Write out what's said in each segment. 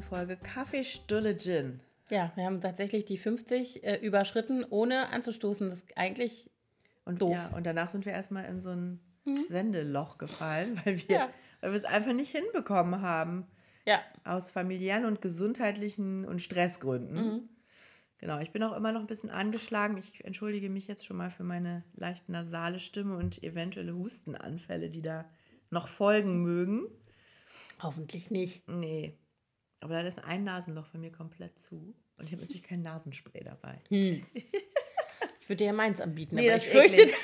51. Folge Kaffeestulle Gin. Ja, wir haben tatsächlich die 50 äh, überschritten, ohne anzustoßen. Das ist eigentlich Und, Doof. Ja, und danach sind wir erstmal in so ein Sendeloch gefallen, weil wir, Ja. weil wir es einfach nicht hinbekommen haben. Ja, Aus familiären und gesundheitlichen und Stressgründen. Genau, ich bin auch immer noch ein bisschen angeschlagen. Ich entschuldige mich jetzt schon mal für meine leicht nasale Stimme und eventuelle Hustenanfälle, die da noch folgen mögen. hoffentlich nicht. Nee. Aber da ist ein Nasenloch bei mir komplett zu. Und ich habe natürlich kein Nasenspray dabei. Ich würde dir ja meins anbieten, Nee, aber das ich ist fürchte, eklig.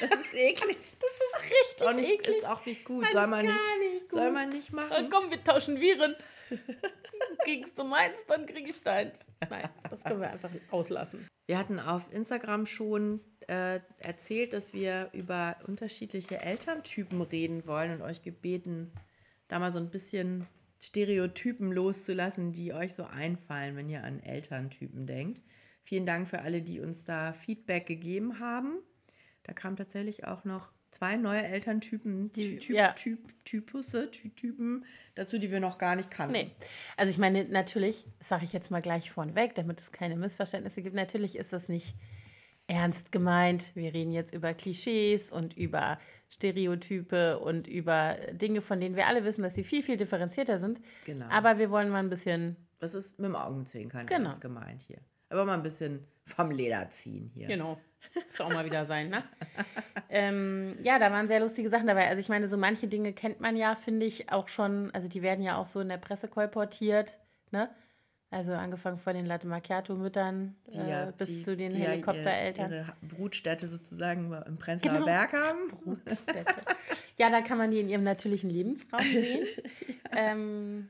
Das ist eklig. richtig Ist auch nicht, eklig. ist auch nicht gut. Das Soll ist man nicht, gar nicht soll gut. man nicht machen. komm, wir tauschen Viren. Kriegst du meins, dann krieg ich deins. Nein, das können wir einfach auslassen. Wir hatten auf Instagram schon äh, erzählt, dass wir über unterschiedliche Elterntypen reden wollen und euch gebeten, da mal so ein bisschen Stereotypen loszulassen, die euch so einfallen, wenn ihr an Elterntypen denkt. Vielen Dank für alle, die uns da Feedback gegeben haben. Da kamen tatsächlich auch noch zwei neue Elterntypen, Die- Ty- ja. typ, Typusse, Ty- Typen dazu, die wir noch gar nicht kannten. Nee, also ich meine, natürlich, sage ich jetzt mal gleich vorneweg, damit es keine Missverständnisse gibt, natürlich ist das nicht ernst gemeint. Wir reden jetzt über Klischees und über Stereotype und über Dinge, von denen wir alle wissen, dass sie viel, viel differenzierter sind. Genau. Aber wir wollen mal ein bisschen, Das ist mit dem Augenzwinkern Genau. alles gemeint hier. Aber mal ein bisschen vom Leder ziehen hier. genau, muss auch mal wieder sein, ne? ähm, ja, da waren sehr lustige Sachen dabei. Also ich meine, so manche Dinge kennt man ja, finde ich, auch schon, also die werden ja auch so in der Presse kolportiert, ne? Also angefangen von den Latte Macchiato-Müttern äh, ja- bis die- zu den die ja Helikoptereltern. Ihre, ihre Brutstätte sozusagen im Prenzlauer Genau. Berg haben. Brutstätte. ja, da kann man die in ihrem natürlichen Lebensraum sehen. ähm,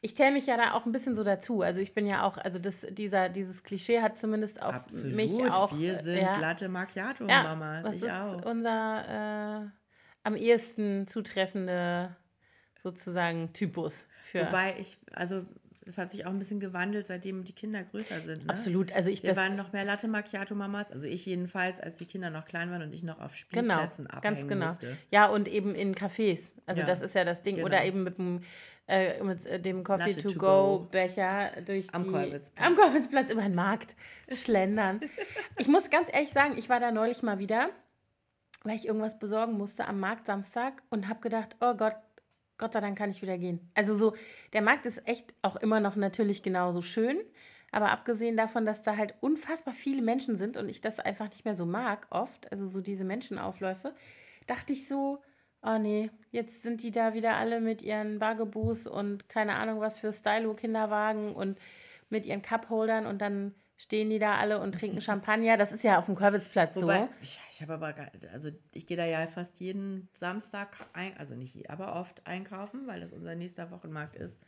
ich zähle mich ja da auch ein bisschen so dazu. Also ich bin ja auch, also das, dieser, dieses Klischee hat zumindest auf Absolut. mich auch. Wir sind ja, Latte Macchiato ja, das ich ist auch. unser äh, am ehesten zutreffende sozusagen Typus für. Wobei ich, also das hat sich auch ein bisschen gewandelt, seitdem die Kinder größer sind. Ne? Absolut. Also ich Wir waren noch mehr Latte Macchiato Mamas, also ich jedenfalls, als die Kinder noch klein waren und ich noch auf Genau, Spielplätzen abhängen ganz genau. musste. Ja, und eben in Cafés. Also Ja, das ist ja das Ding. genau. Oder eben mit dem, äh, mit äh, dem Latte to go. Coffee-to-go-Becher durch Am die... Kolwitzplatz. Am Kolwitzplatz über den Markt schlendern. ich muss ganz ehrlich sagen, ich war da neulich mal wieder, weil ich irgendwas besorgen musste am Markt Samstag und habe gedacht, oh Gott, Gott sei Dank kann ich wieder gehen. Also so, der Markt ist echt auch immer noch natürlich genauso schön. Aber abgesehen davon, dass da halt unfassbar viele Menschen sind und ich das einfach nicht mehr so mag oft, also so diese Menschenaufläufe, dachte ich so, oh nee, jetzt sind die da wieder alle mit ihren Buggaboos und keine Ahnung was für Stylo-Kinderwagen und mit ihren Cupholdern und dann stehen die da alle und trinken Champagner. Das ist ja auf dem Körwitzplatz so. Ich, ich habe aber, gar, also ich gehe da ja fast jeden Samstag, ein, also nicht, aber oft einkaufen, weil das unser nächster Wochenmarkt ist.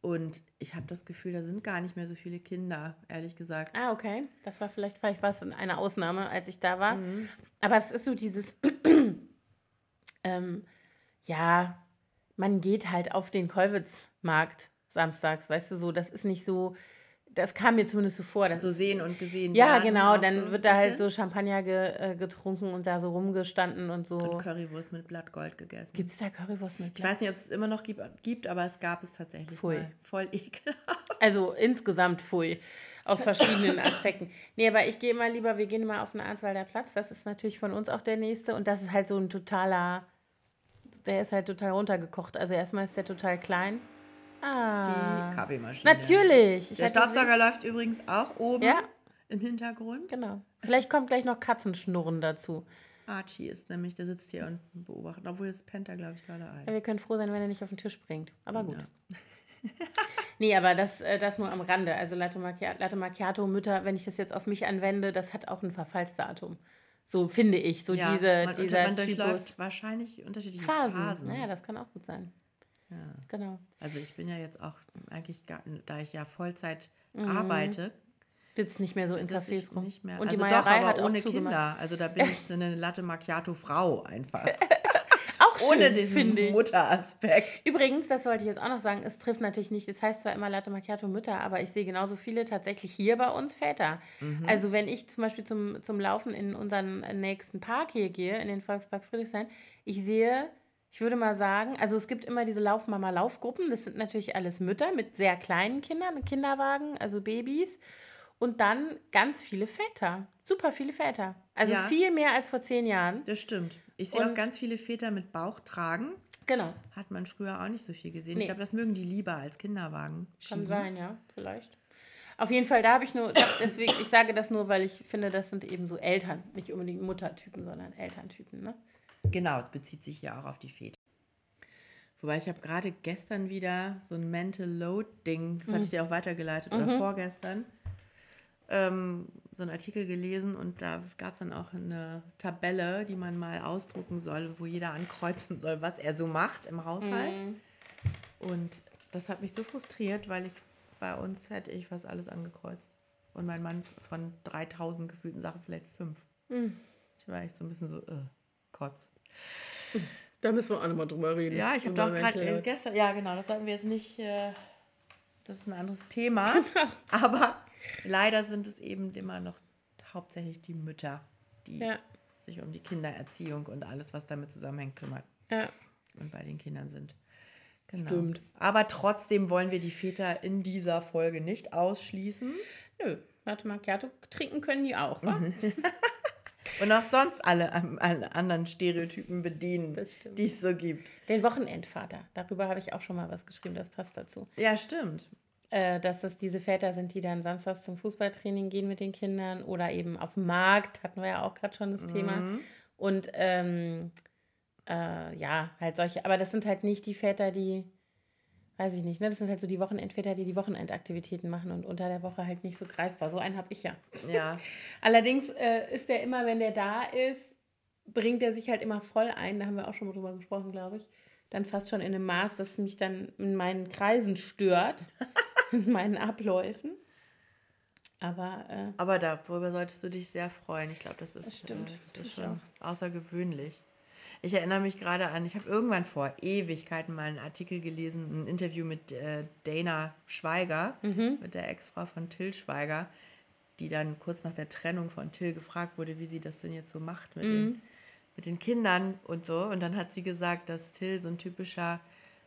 Und ich habe das Gefühl, da sind gar nicht mehr so viele Kinder, ehrlich gesagt. Ah, okay. Das war vielleicht, vielleicht war es eine Ausnahme, als ich da war. Mhm. Aber es ist so dieses, ähm, ja, man geht halt auf den Kolwitzmarkt samstags, weißt du, so, das ist nicht so, das kam mir zumindest so vor. Das So sehen und gesehen ja, werden genau, dann so wird da halt so Champagner ge, äh, getrunken und da so rumgestanden und so. Und Currywurst mit Blattgold gegessen. Gibt es da Currywurst mit ich weiß nicht, ob es immer noch gibt, gibt, aber es gab es tatsächlich Pfui. mal. Voll ekelhaft. Also insgesamt pfui. Aus verschiedenen Aspekten. Nee, aber ich gehe immer lieber, wir gehen immer auf den Arnswalder Platz. Das ist natürlich von uns auch der nächste. Und das ist halt so ein totaler, der ist halt total runtergekocht. Also erstmal ist der total klein. Ah. Die Kaffeemaschine. Natürlich. Ich Der Staubsauger läuft übrigens auch oben Ja. im Hintergrund. Genau. Vielleicht kommt gleich noch Katzenschnurren dazu. Archie ist nämlich, der sitzt hier und beobachtet, obwohl es pennt er, glaube ich, gerade ein. Ja, wir können froh sein, wenn er nicht auf den Tisch bringt. Aber gut. Ja. nee, aber das, äh, das nur am Rande. Also Latte Macchiato, Latte Macchiato, Mütter, wenn ich das jetzt auf mich anwende, das hat auch ein Verfallsdatum. So finde ich. So Ja, diese, man, dieser man durchläuft Typus. wahrscheinlich unterschiedliche Phasen. Phasen. Naja, das kann auch gut sein. Ja. Genau. Also ich bin ja jetzt auch eigentlich, gar, da ich ja Vollzeit Mhm. arbeite, Sitzt nicht mehr so in Cafés rum. nicht mehr. Und also die doch, Meierei aber hat ohne zugemacht. Kinder. Also da bin ich so eine Latte Macchiato Frau einfach. Auch schön, ohne diesen. Mutteraspekt. Übrigens, das wollte ich jetzt auch noch sagen, es trifft natürlich nicht, es heißt zwar immer Latte Macchiato Mütter, aber ich sehe genauso viele tatsächlich hier bei uns Väter. Mhm. Also wenn ich zum Beispiel zum, zum Laufen in unseren nächsten Park hier gehe, in den Volkspark Friedrichshain, ich sehe Ich würde mal sagen, also es gibt immer diese Laufmama-Laufgruppen. Das sind natürlich alles Mütter mit sehr kleinen Kindern, mit Kinderwagen, also Babys. Und dann ganz viele Väter. Super viele Väter. Also Ja. viel mehr als vor zehn Jahren. Das stimmt. Ich sehe auch ganz viele Väter mit Bauch tragen. Genau. Hat man früher auch nicht so viel gesehen. Nee. Ich glaube, das mögen die lieber als Kinderwagen. Kann schieben. sein, ja, vielleicht. Auf jeden Fall, da habe ich nur, deswegen, ich sage das nur, weil ich finde, das sind eben so Eltern, nicht unbedingt Muttertypen, sondern Elterntypen, ne? Genau, es bezieht sich ja auch auf die Väter. Wobei ich habe gerade gestern wieder so ein Mental Load-Ding, das hatte ich dir auch weitergeleitet, oder vorgestern, ähm, so einen Artikel gelesen und da gab es dann auch eine Tabelle, die man mal ausdrucken soll, wo jeder ankreuzen soll, was er so macht im Haushalt. Und das hat mich so frustriert, weil ich bei uns hätte ich fast alles angekreuzt. Und mein Mann von 3000 gefühlten Sachen vielleicht fünf. Ich war echt so ein bisschen so, äh, kotz. Da müssen wir auch nochmal drüber reden. Ja, ich habe doch gerade äh, gestern, ja genau, das sollten wir jetzt nicht, äh, das ist ein anderes Thema. aber leider sind es eben immer noch hauptsächlich die Mütter, die Ja, sich um die Kindererziehung und alles, was damit zusammenhängt, kümmern ja. und bei den Kindern sind. Genau. Stimmt. Aber trotzdem wollen wir die Väter in dieser Folge nicht ausschließen. Nö, Latte Macchiato trinken können die auch, wa? Und auch sonst alle, alle anderen Stereotypen bedienen, die es so gibt. Den Wochenendvater, darüber habe ich auch schon mal was geschrieben, das passt dazu. Ja, stimmt. Äh, dass das diese Väter sind, die dann samstags zum Fußballtraining gehen mit den Kindern oder eben auf dem Markt, hatten wir ja auch gerade schon das Thema. Und ähm, äh, ja, halt solche, aber das sind halt nicht die Väter, die, weiß ich nicht, ne? Das sind halt so die Wochenendväter, die die Wochenendaktivitäten machen und unter der Woche halt nicht so greifbar. So einen habe ich ja. Ja. Allerdings äh, ist der immer, wenn der da ist, bringt er sich halt immer voll ein. Da haben wir auch schon mal drüber gesprochen, glaube ich. Dann fast schon in einem Maß, das mich dann in meinen Kreisen stört, in meinen Abläufen. Aber äh, Aber darüber solltest du dich sehr freuen. Ich glaube, das ist, Das stimmt. Äh, das ist schon außergewöhnlich. Ich erinnere mich gerade an, ich habe irgendwann vor Ewigkeiten mal einen Artikel gelesen, ein Interview mit äh, Dana Schweiger, Mhm. mit der Ex-Frau von Till Schweiger, die dann kurz nach der Trennung von Till gefragt wurde, wie sie das denn jetzt so macht mit, Mhm. den, mit den Kindern und so. Und dann hat sie gesagt, dass Till so ein typischer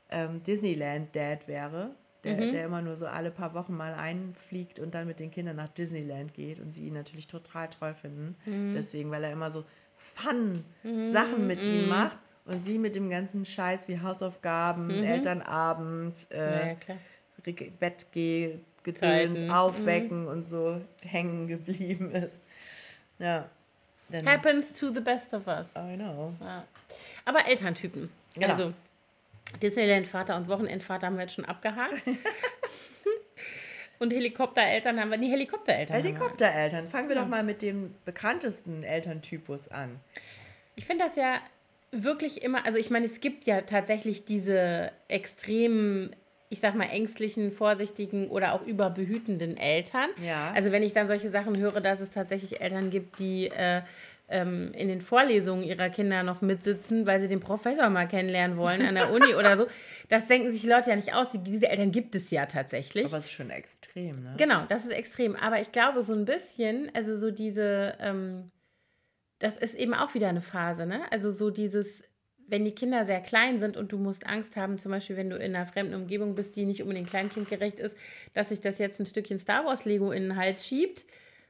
ähm, Disneyland-Dad wäre, der, Mhm. der immer nur so alle paar Wochen mal einfliegt und dann mit den Kindern nach Disneyland geht und sie ihn natürlich total toll finden. Mhm. Deswegen, weil er immer so Fun-Sachen mit ihnen macht und sie mit dem ganzen Scheiß wie Hausaufgaben, Elternabend, äh, Bettgeh, Gedöns. Aufwecken und so hängen geblieben ist. Ja. Dann, Happens to the best of us. I know. Ja. Aber Elterntypen. Genau. Also Disneyland-Vater und Wochenendvater haben wir jetzt schon abgehakt. und Helikoptereltern haben wir. Die Helikoptereltern. Helikoptereltern. Fangen wir doch mal mit dem bekanntesten Elterntypus an. Ich finde das ja wirklich immer, also ich meine, es gibt ja tatsächlich diese extremen, ich sag mal, ängstlichen, vorsichtigen oder auch überbehütenden Eltern. Ja. Also wenn ich dann solche Sachen höre, dass es tatsächlich Eltern gibt, die äh, ähm, in den Vorlesungen ihrer Kinder noch mitsitzen, weil sie den Professor mal kennenlernen wollen an der Uni oder so. Das denken sich die Leute ja nicht aus. Die, diese Eltern gibt es ja tatsächlich. Aber es ist schon extrem, ne? Genau, das ist extrem. Aber ich glaube, so ein bisschen, also so diese, ähm, das ist eben auch wieder eine Phase, ne? Also so dieses, wenn die Kinder sehr klein sind und du musst Angst haben, zum Beispiel, wenn du in einer fremden Umgebung bist, die nicht unbedingt kleinkindgerecht ist, dass sich das jetzt ein Stückchen Star Wars Lego in den Hals schiebt,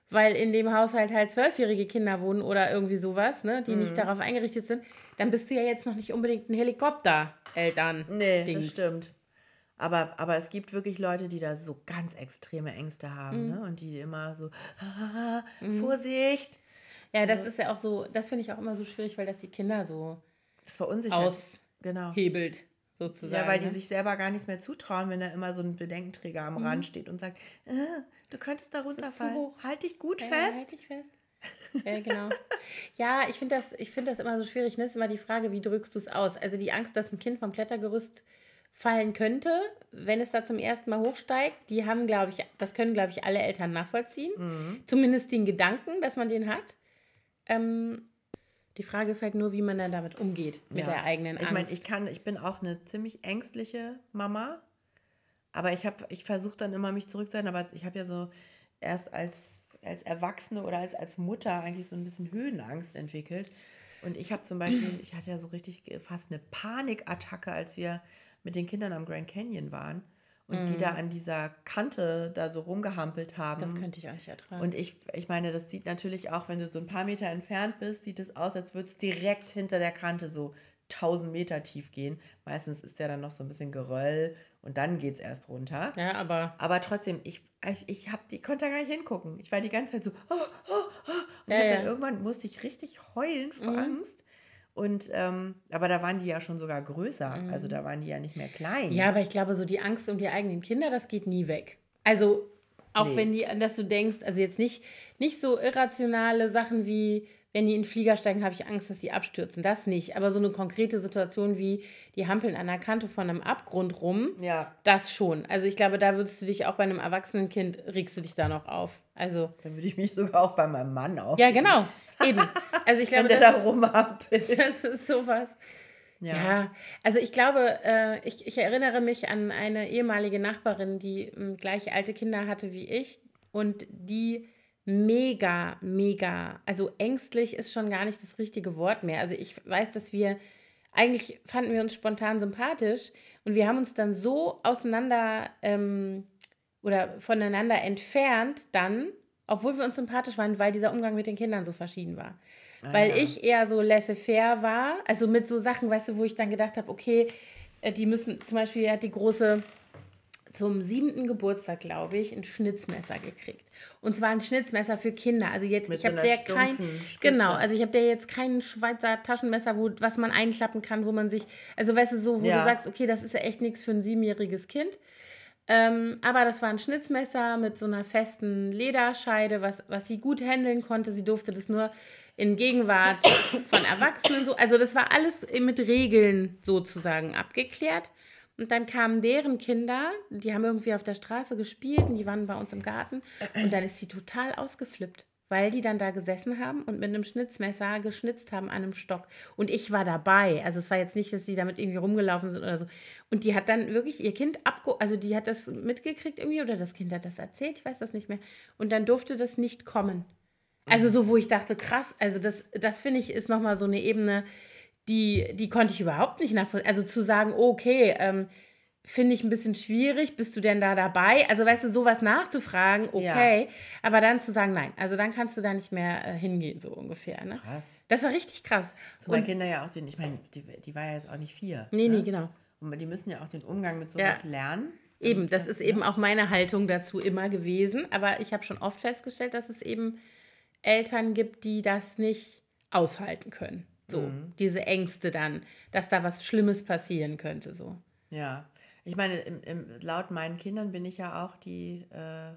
weil in dem Haushalt halt zwölfjährige Kinder wohnen oder irgendwie sowas, ne? Die nicht darauf eingerichtet sind, dann bist du ja jetzt noch nicht unbedingt ein Helikopter-Eltern. Nee, Dings. das stimmt. Aber, aber es gibt wirklich Leute, die da so ganz extreme Ängste haben, ne? Und die immer so, ah, Vorsicht. Ja, das ist ja auch so, das finde ich auch immer so schwierig, weil das die Kinder so Das verunsichert. Aus- Genau. hebelt, sozusagen. Ja, weil die ne? sich selber gar nichts mehr zutrauen, wenn da immer so ein Bedenkenträger am Rand steht und sagt, äh, du könntest da runterfallen. hoch. Halt dich gut Ja, fest. Halt dich fest. Ja, genau. ja, ich finde das, ich find das immer so schwierig. Ne? ist immer die Frage, wie drückst du es aus? Also die Angst, dass ein Kind vom Klettergerüst fallen könnte, wenn es da zum ersten Mal hochsteigt, die haben, glaube ich, das können, glaube ich, alle Eltern nachvollziehen. Mhm. Zumindest den Gedanken, dass man den hat. Ähm, die Frage ist halt nur, wie man dann damit umgeht, mit Ja. der eigenen Angst. Ich meine, ich kann, ich bin auch eine ziemlich ängstliche Mama, aber ich habe, ich versuche dann immer mich zurückzuhalten, aber ich habe ja so erst als, als Erwachsene oder als, als Mutter eigentlich so ein bisschen Höhenangst entwickelt. Und ich habe zum Beispiel, ich hatte ja so richtig fast eine Panikattacke, als wir mit den Kindern am Grand Canyon waren und mm. die da an dieser Kante da so rumgehampelt haben. Das könnte ich auch nicht ertragen. Und ich, ich meine, das sieht natürlich auch, wenn du so ein paar Meter entfernt bist, sieht es aus, als würde es direkt hinter der Kante so 1000 Meter tief gehen. Meistens ist der dann noch so ein bisschen Geröll und dann geht es erst runter. Ja, aber. Aber trotzdem, ich, ich, ich hab, die konnte da gar nicht hingucken. Ich war die ganze Zeit so. Oh, oh, oh. Und ja, ja. dann irgendwann musste ich richtig heulen vor mhm. Angst. Und ähm, aber da waren die ja schon sogar größer. Mhm. Also da waren die ja nicht mehr klein. Ja, aber ich glaube, so die Angst um die eigenen Kinder, das geht nie weg. Also auch nee. wenn die, dass du denkst, also jetzt nicht, nicht so irrationale Sachen wie, wenn die in den Flieger steigen, habe ich Angst, dass sie abstürzen. Das nicht. Aber so eine konkrete Situation wie, die hampeln an der Kante von einem Abgrund rum, ja. das schon. Also ich glaube, da würdest du dich auch bei einem erwachsenen Kind, regst du dich da noch auf. Also. Dann würde ich mich sogar auch bei meinem Mann auf. Ja, genau. Eben. Also ich glaube, Wenn der das, da rumhampelt. das ist sowas. Ja. ja, also ich glaube, äh, ich, ich erinnere mich an eine ehemalige Nachbarin, die ähm, gleich alte Kinder hatte wie ich und die mega, mega, also ängstlich ist schon gar nicht das richtige Wort mehr. Also ich weiß, dass wir, eigentlich fanden wir uns spontan sympathisch und wir haben uns dann so auseinander ähm, oder voneinander entfernt dann, obwohl wir uns sympathisch waren, weil dieser Umgang mit den Kindern so verschieden war. Ah, weil ja. ich eher so laissez-faire war, also mit so Sachen, weißt du, wo ich dann gedacht habe, okay, äh, die müssen, zum Beispiel hat die große zum siebten Geburtstag, glaube ich, ein Schnitzmesser gekriegt. Und zwar ein Schnitzmesser für Kinder. Also jetzt, Mit ich habe der kein, genau, also ich habe der jetzt kein Schweizer Taschenmesser, wo, was man einklappen kann, wo man sich, also weißt du, so, wo ja. du sagst, okay, das ist ja echt nichts für ein siebenjähriges Kind. Ähm, aber das war ein Schnitzmesser mit so einer festen Lederscheide, was, was sie gut handeln konnte. Sie durfte das nur in Gegenwart von Erwachsenen so. Also das war alles mit Regeln sozusagen abgeklärt. Und dann kamen deren Kinder, die haben irgendwie auf der Straße gespielt und die waren bei uns im Garten. Und dann ist sie total ausgeflippt, weil die dann da gesessen haben und mit einem Schnitzmesser geschnitzt haben an einem Stock. Und ich war dabei. Also es war jetzt nicht, dass sie damit irgendwie rumgelaufen sind oder so. Und die hat dann wirklich ihr Kind abge... Also die hat das mitgekriegt irgendwie oder das Kind hat das erzählt, ich weiß das nicht mehr. Und dann durfte das nicht kommen. Also so, wo ich dachte, krass, also das, das finde ich ist nochmal so eine Ebene die, die konnte ich überhaupt nicht nachvollziehen. Also zu sagen, okay, ähm, finde ich ein bisschen schwierig, bist du denn da dabei? Also weißt du, sowas nachzufragen, okay, ja. aber dann zu sagen, nein, also dann kannst du da nicht mehr äh, hingehen, so ungefähr. Das ne? Krass. Das war richtig krass. Zumal Und, Kinder ja auch den, ich meine, die, die war ja jetzt auch nicht vier. Nee, ne? nee, genau. Und die müssen ja auch den Umgang mit sowas ja. lernen. Eben, das ist eben auch meine Haltung dazu immer gewesen. Aber ich habe schon oft festgestellt, dass es eben Eltern gibt, die das nicht aushalten können. So, mhm. diese Ängste dann, dass da was Schlimmes passieren könnte. So. Ja, ich meine, im, im, laut meinen Kindern bin ich ja auch die, äh,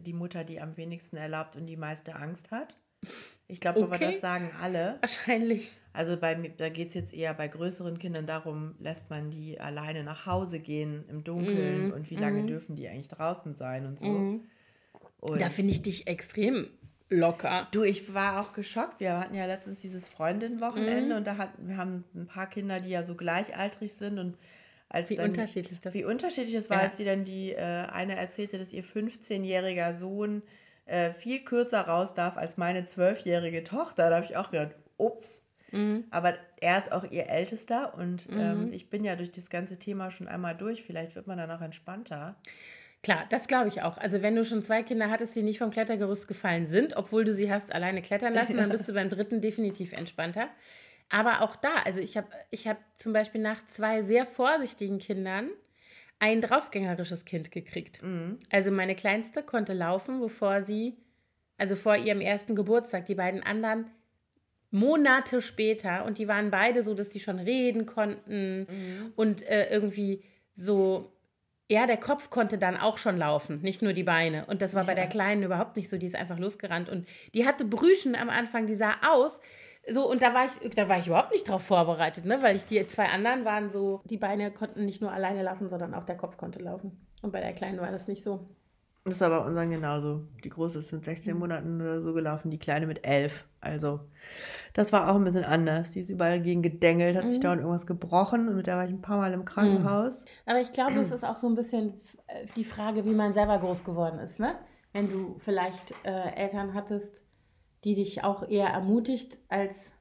die Mutter, die am wenigsten erlaubt und die meiste Angst hat. Ich glaube okay. aber, das sagen alle. Wahrscheinlich. Also bei, da geht es jetzt eher bei größeren Kindern darum, lässt man die alleine nach Hause gehen im Dunkeln mm. und wie lange mm. dürfen die eigentlich draußen sein und so. Mm. Und da finde ich dich extrem locker. Du, ich war auch geschockt. Wir hatten ja letztens dieses Freundin-Wochenende mhm. und da hatten wir haben ein paar Kinder, die ja so gleichaltrig sind und als wie dann, unterschiedlich das Wie unterschiedlich das war, ja. als sie dann die äh, eine erzählte, dass ihr 15-jähriger Sohn äh, viel kürzer raus darf als meine 12-jährige Tochter. Da habe ich auch gedacht, ups. Mhm. Aber er ist auch ihr Ältester und mhm. ähm, ich bin ja durch das ganze Thema schon einmal durch. Vielleicht wird man dann auch entspannter. Klar, das glaube ich auch. Also wenn du schon zwei Kinder hattest, die nicht vom Klettergerüst gefallen sind, obwohl du sie hast alleine klettern lassen, dann bist du beim dritten definitiv entspannter. Aber auch da, also ich habe ich hab zum Beispiel nach zwei sehr vorsichtigen Kindern ein draufgängerisches Kind gekriegt. Mhm. Also meine Kleinste konnte laufen, bevor sie, also vor ihrem ersten Geburtstag, die beiden anderen Monate später und die waren beide so, dass die schon reden konnten mhm. und äh, irgendwie so ja, der Kopf konnte dann auch schon laufen, nicht nur die Beine. Und das war ja. bei der Kleinen überhaupt nicht so. Die ist einfach losgerannt. Und die hatte Brüchen am Anfang, die sah aus. So, und da war ich, da war ich überhaupt nicht drauf vorbereitet, ne? Weil ich die zwei anderen waren so, die Beine konnten nicht nur alleine laufen, sondern auch der Kopf konnte laufen. Und bei der Kleinen war das nicht so. Das ist aber unseren genauso. Die große ist mit 16 mhm. Monaten oder so gelaufen, die kleine mit 11. Also, das war auch ein bisschen anders. Die ist überall gegen gedengelt, hat mhm. sich dauernd irgendwas gebrochen und mit der war ich ein paar Mal im Krankenhaus. Mhm. Aber ich glaube, es ist auch so ein bisschen äh, die Frage, wie man selber groß geworden ist, ne? Wenn du vielleicht äh, Eltern hattest, die dich auch eher ermutigt als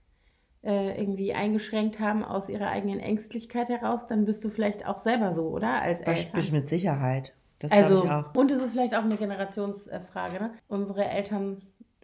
äh, irgendwie eingeschränkt haben aus ihrer eigenen Ängstlichkeit heraus, dann bist du vielleicht auch selber so, oder? Als Eltern. Bist mit Sicherheit. Das also, und es ist vielleicht auch eine Generationsfrage. Ne? Unsere Eltern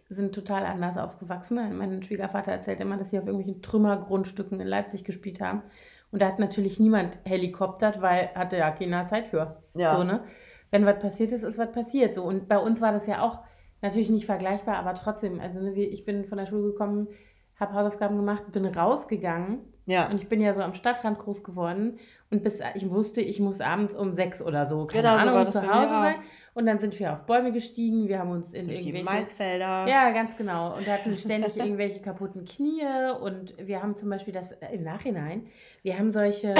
sind total anders aufgewachsen. Mein Schwiegervater erzählt immer, dass sie auf irgendwelchen Trümmergrundstücken in Leipzig gespielt haben. Und da hat natürlich niemand helikoptert, weil hatte ja keiner Zeit für. Ja. So, ne? Wenn was passiert ist, ist was passiert. So. Und bei uns war das ja auch natürlich nicht vergleichbar, aber trotzdem. Also ne, ich bin von der Schule gekommen, habe Hausaufgaben gemacht, bin rausgegangen. Ja. Und ich bin ja so am Stadtrand groß geworden. Und bis ich wusste, ich muss abends um sechs oder so, keine genau, Ahnung, so zu Hause sein. Und dann sind wir auf Bäume gestiegen, wir haben uns in Durch irgendwelche... Die Maisfelder. Ja, ganz genau. Und hatten ständig irgendwelche kaputten Knie. Und wir haben zum Beispiel das äh, im Nachhinein, wir haben solche...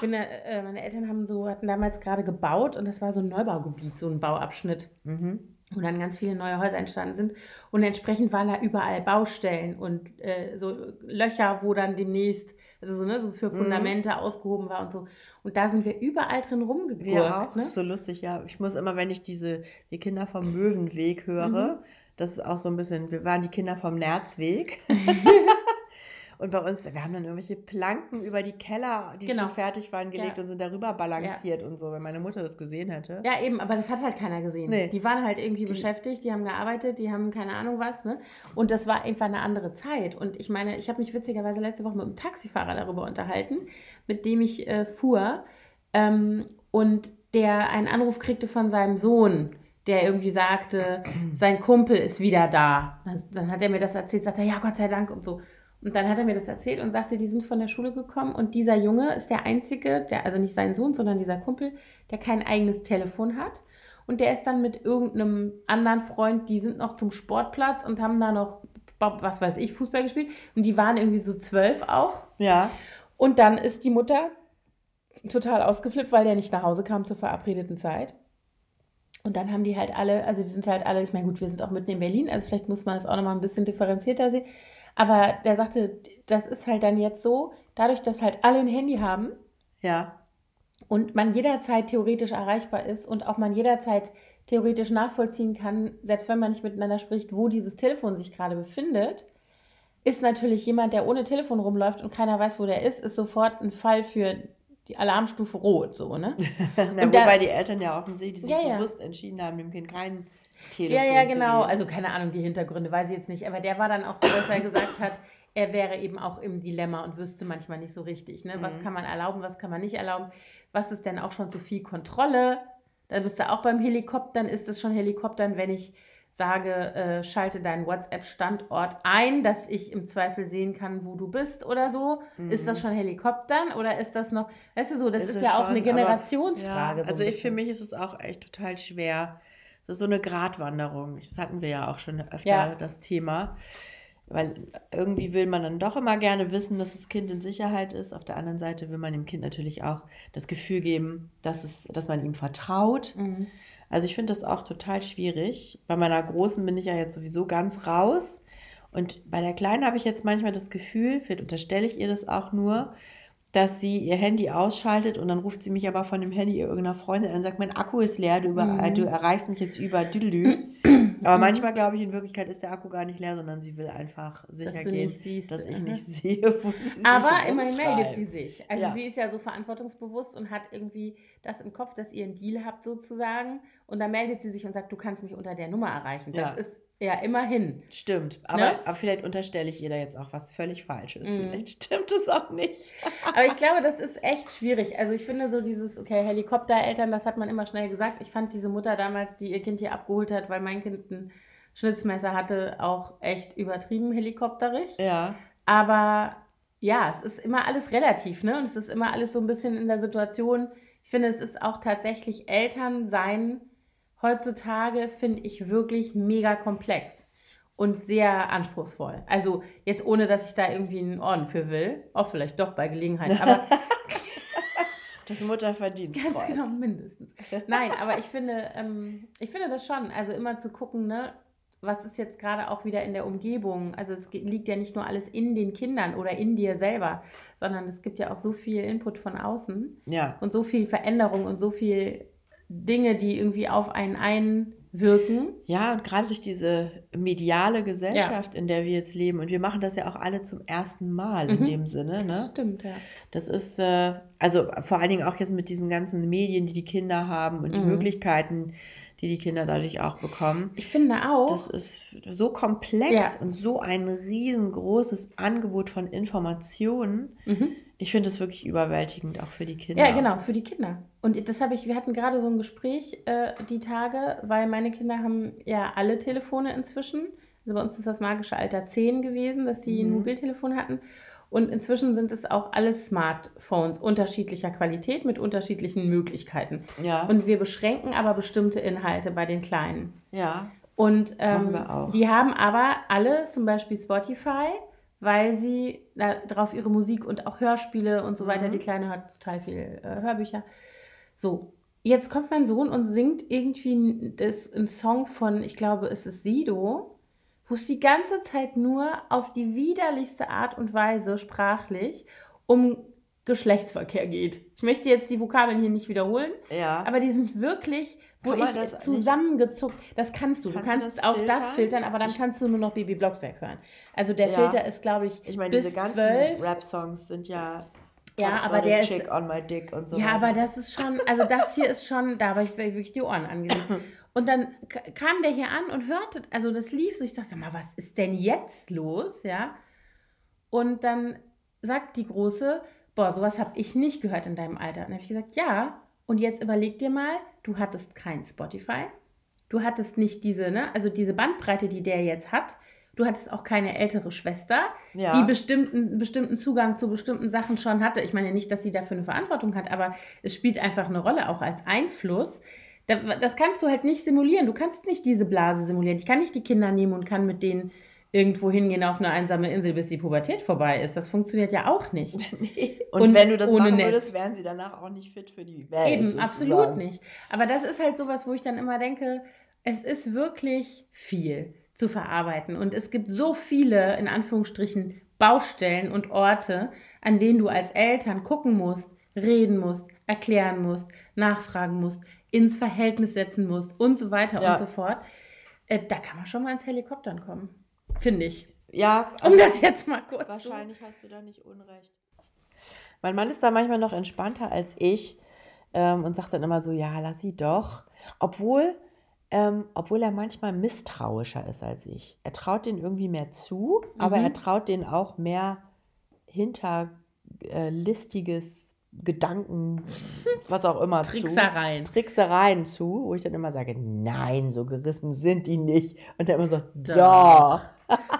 bin, äh, meine Eltern haben so, hatten damals gerade gebaut und das war so ein Neubaugebiet, so ein Bauabschnitt. Mhm und dann ganz viele neue Häuser entstanden sind. Und entsprechend waren da überall Baustellen und äh, so Löcher, wo dann demnächst, also so, ne, so für mhm. Fundamente mhm. ausgehoben war und so. Und da sind wir überall drin rumgegurkt. Ja, ne? ist so lustig, ja. Ich muss immer, wenn ich diese, die Kinder vom Möwenweg höre, mhm. das ist auch so ein bisschen, wir waren die Kinder vom Nerzweg. Und bei uns, wir haben dann irgendwelche Planken über die Keller, die genau. schon fertig waren, gelegt ja. und sind darüber balanciert ja. und so, wenn meine Mutter das gesehen hätte. Ja, eben, aber das hat halt keiner gesehen. Nee. Die waren halt irgendwie die, beschäftigt, die haben gearbeitet, die haben keine Ahnung was, ne? Und das war einfach eine andere Zeit. Und ich meine, ich habe mich witzigerweise letzte Woche mit einem Taxifahrer darüber unterhalten, mit dem ich äh, fuhr. Ähm, und der einen Anruf kriegte von seinem Sohn, der irgendwie sagte, sein Kumpel ist wieder da. Dann hat er mir das erzählt, sagte er, ja, Gott sei Dank und so. Und dann hat er mir das erzählt und sagte, die sind von der Schule gekommen und dieser Junge ist der Einzige, der, also nicht sein Sohn, sondern dieser Kumpel, der kein eigenes Telefon hat. Und der ist dann mit irgendeinem anderen Freund, die sind noch zum Sportplatz und haben da noch, was weiß ich, Fußball gespielt. Und die waren irgendwie so zwölf auch. Ja. Und dann ist die Mutter total ausgeflippt, weil der nicht nach Hause kam zur verabredeten Zeit. Und dann haben die halt alle, also die sind halt alle, ich meine, gut, wir sind auch mitten in Berlin, also vielleicht muss man das auch nochmal ein bisschen differenzierter sehen. Aber der sagte, das ist halt dann jetzt so, dadurch, dass halt alle ein Handy haben. Ja. Und man jederzeit theoretisch erreichbar ist und auch man jederzeit theoretisch nachvollziehen kann, selbst wenn man nicht miteinander spricht, wo dieses Telefon sich gerade befindet, ist natürlich jemand, der ohne Telefon rumläuft und keiner weiß, wo der ist, ist sofort ein Fall für die Alarmstufe rot, so, ne? Na, wobei da, die Eltern ja offensichtlich sich ja, bewusst entschieden haben, dem Kind keinen Telefon Ja, ja, genau. Also keine Ahnung, die Hintergründe weiß ich jetzt nicht. Aber der war dann auch so, dass er gesagt hat, er wäre eben auch im Dilemma und wüsste manchmal nicht so richtig. Ne? Was mhm. kann man erlauben, was kann man nicht erlauben? Was ist denn auch schon zu viel Kontrolle? Da bist du auch beim Helikoptern. Ist es schon Helikoptern, wenn ich sage, äh, schalte deinen WhatsApp-Standort ein, dass ich im Zweifel sehen kann, wo du bist oder so. Mhm. Ist das mhm. schon Helikoptern oder ist das noch, weißt du so, das ist, ist ja schon, auch eine Generationsfrage. Ja, also ich, für mich ist es auch echt total schwer, das ist so eine Gratwanderung. Das hatten wir ja auch schon öfter, ja. das Thema. Weil irgendwie will man dann doch immer gerne wissen, dass das Kind in Sicherheit ist. Auf der anderen Seite will man dem Kind natürlich auch das Gefühl geben, dass, es, dass man ihm vertraut. Mhm. Also ich finde das auch total schwierig. Bei meiner Großen bin ich ja jetzt sowieso ganz raus. Und bei der Kleinen habe ich jetzt manchmal das Gefühl, vielleicht unterstelle ich ihr das auch nur, dass sie ihr Handy ausschaltet und dann ruft sie mich aber von dem Handy irgendeiner Freundin an und sagt, mein Akku ist leer, du, über, mhm. du erreichst mich jetzt über Düdelü. aber manchmal glaube ich, in Wirklichkeit ist der Akku gar nicht leer, sondern sie will einfach sicher dass du gehen, nicht siehst, dass ich nicht sehe, wo sie Aber immerhin meldet sie sich. Also ja. sie ist ja so verantwortungsbewusst und hat irgendwie das im Kopf, dass ihr einen Deal habt sozusagen. Und dann meldet sie sich und sagt, du kannst mich unter der Nummer erreichen. Das ja. ist ja, immerhin. Stimmt. Aber, ne? aber vielleicht unterstelle ich ihr da jetzt auch was völlig Falsches. Mm. Vielleicht stimmt es auch nicht. aber ich glaube, das ist echt schwierig. Also ich finde so dieses, okay, Helikoptereltern, das hat man immer schnell gesagt. Ich fand diese Mutter damals, die ihr Kind hier abgeholt hat, weil mein Kind ein Schnitzmesser hatte, auch echt übertrieben helikopterig. Ja. Aber ja, es ist immer alles relativ, ne? Und es ist immer alles so ein bisschen in der Situation. Ich finde, es ist auch tatsächlich Eltern sein heutzutage finde ich wirklich mega komplex und sehr anspruchsvoll. Also jetzt ohne, dass ich da irgendwie einen Orden für will, auch vielleicht doch bei Gelegenheit, aber das Mutter verdient. Ganz genau, mindestens. Nein, aber ich finde, ähm, ich finde das schon, also immer zu gucken, ne, was ist jetzt gerade auch wieder in der Umgebung? Also es liegt ja nicht nur alles in den Kindern oder in dir selber, sondern es gibt ja auch so viel Input von außen ja. und so viel Veränderung und so viel Dinge, die irgendwie auf einen wirken. Ja, und gerade durch diese mediale Gesellschaft, ja. in der wir jetzt leben, und wir machen das ja auch alle zum ersten Mal mhm. in dem Sinne. Ne? Das stimmt, ja. Das ist, äh, also vor allen Dingen auch jetzt mit diesen ganzen Medien, die die Kinder haben und die mhm. Möglichkeiten, die die Kinder dadurch auch bekommen. Ich finde auch. Das ist so komplex ja. und so ein riesengroßes Angebot von Informationen. Mhm ich finde es wirklich überwältigend, auch für die Kinder. Ja, genau, für die Kinder. Und das habe ich, wir hatten gerade so ein Gespräch äh, die Tage, weil meine Kinder haben ja alle Telefone inzwischen. Also bei uns ist das magische Alter 10 gewesen, dass sie mhm. ein Mobiltelefon hatten. Und inzwischen sind es auch alles Smartphones unterschiedlicher Qualität mit unterschiedlichen Möglichkeiten. Ja. Und wir beschränken aber bestimmte Inhalte bei den Kleinen. Ja. Und ähm, die haben aber alle zum Beispiel Spotify weil sie darauf ihre Musik und auch Hörspiele und so weiter, mhm. die Kleine hat total viel äh, Hörbücher. So, jetzt kommt mein Sohn und singt irgendwie das, einen Song von, ich glaube, es ist Sido, wo es die ganze Zeit nur auf die widerlichste Art und Weise sprachlich um Geschlechtsverkehr geht. Ich möchte jetzt die Vokabeln hier nicht wiederholen, ja. aber die sind wirklich, wo ich zusammengezuckt. Das kannst du. Kannst du kannst du auch filtern? das filtern, aber dann ich kannst du nur noch Bibi Blocksberg hören. Also der ja. Filter ist, glaube ich, ich meine, diese ganzen Rap-Songs sind ja ja, aber der ist. on my dick und so. Ja, aber das ist schon, also das hier ist schon, da habe ich wirklich die Ohren angelegt. Und dann kam der hier an und hörte, also das lief so, ich dachte, mal, was ist denn jetzt los, ja? Und dann sagt die Große, boah, sowas habe ich nicht gehört in deinem Alter. Und dann habe ich gesagt, ja. Und jetzt überleg dir mal, du hattest kein Spotify. Du hattest nicht diese, ne, also diese Bandbreite, die der jetzt hat. Du hattest auch keine ältere Schwester, ja. die bestimmten, bestimmten Zugang zu bestimmten Sachen schon hatte. Ich meine nicht, dass sie dafür eine Verantwortung hat, aber es spielt einfach eine Rolle, auch als Einfluss. Das kannst du halt nicht simulieren. Du kannst nicht diese Blase simulieren. Ich kann nicht die Kinder nehmen und kann mit denen irgendwo hingehen auf eine einsame Insel, bis die Pubertät vorbei ist. Das funktioniert ja auch nicht. nee. Und, und, wenn du das machen Netz. würdest, wären sie danach auch nicht fit für die Welt. Eben, sozusagen. absolut nicht. Aber das ist halt sowas, wo ich dann immer denke, es ist wirklich viel zu verarbeiten. Und es gibt so viele, in Anführungsstrichen, Baustellen und Orte, an denen du als Eltern gucken musst, reden musst, erklären musst, nachfragen musst, ins Verhältnis setzen musst und so weiter ja. und so fort. Äh, da kann man schon mal ins Helikoptern kommen. Finde ich. Ja. Also um das jetzt mal kurz Wahrscheinlich zu. hast du da nicht unrecht. Mein Mann ist da manchmal noch entspannter als ich ähm, und sagt dann immer so, ja, lass sie doch. Obwohl, ähm, obwohl er manchmal misstrauischer ist als ich. Er traut denen irgendwie mehr zu, mhm. aber er traut denen auch mehr hinterlistiges äh, Gedanken, was auch immer Tricksereien. zu. Tricksereien zu, wo ich dann immer sage, nein, so gerissen sind die nicht. Und er immer so, doch.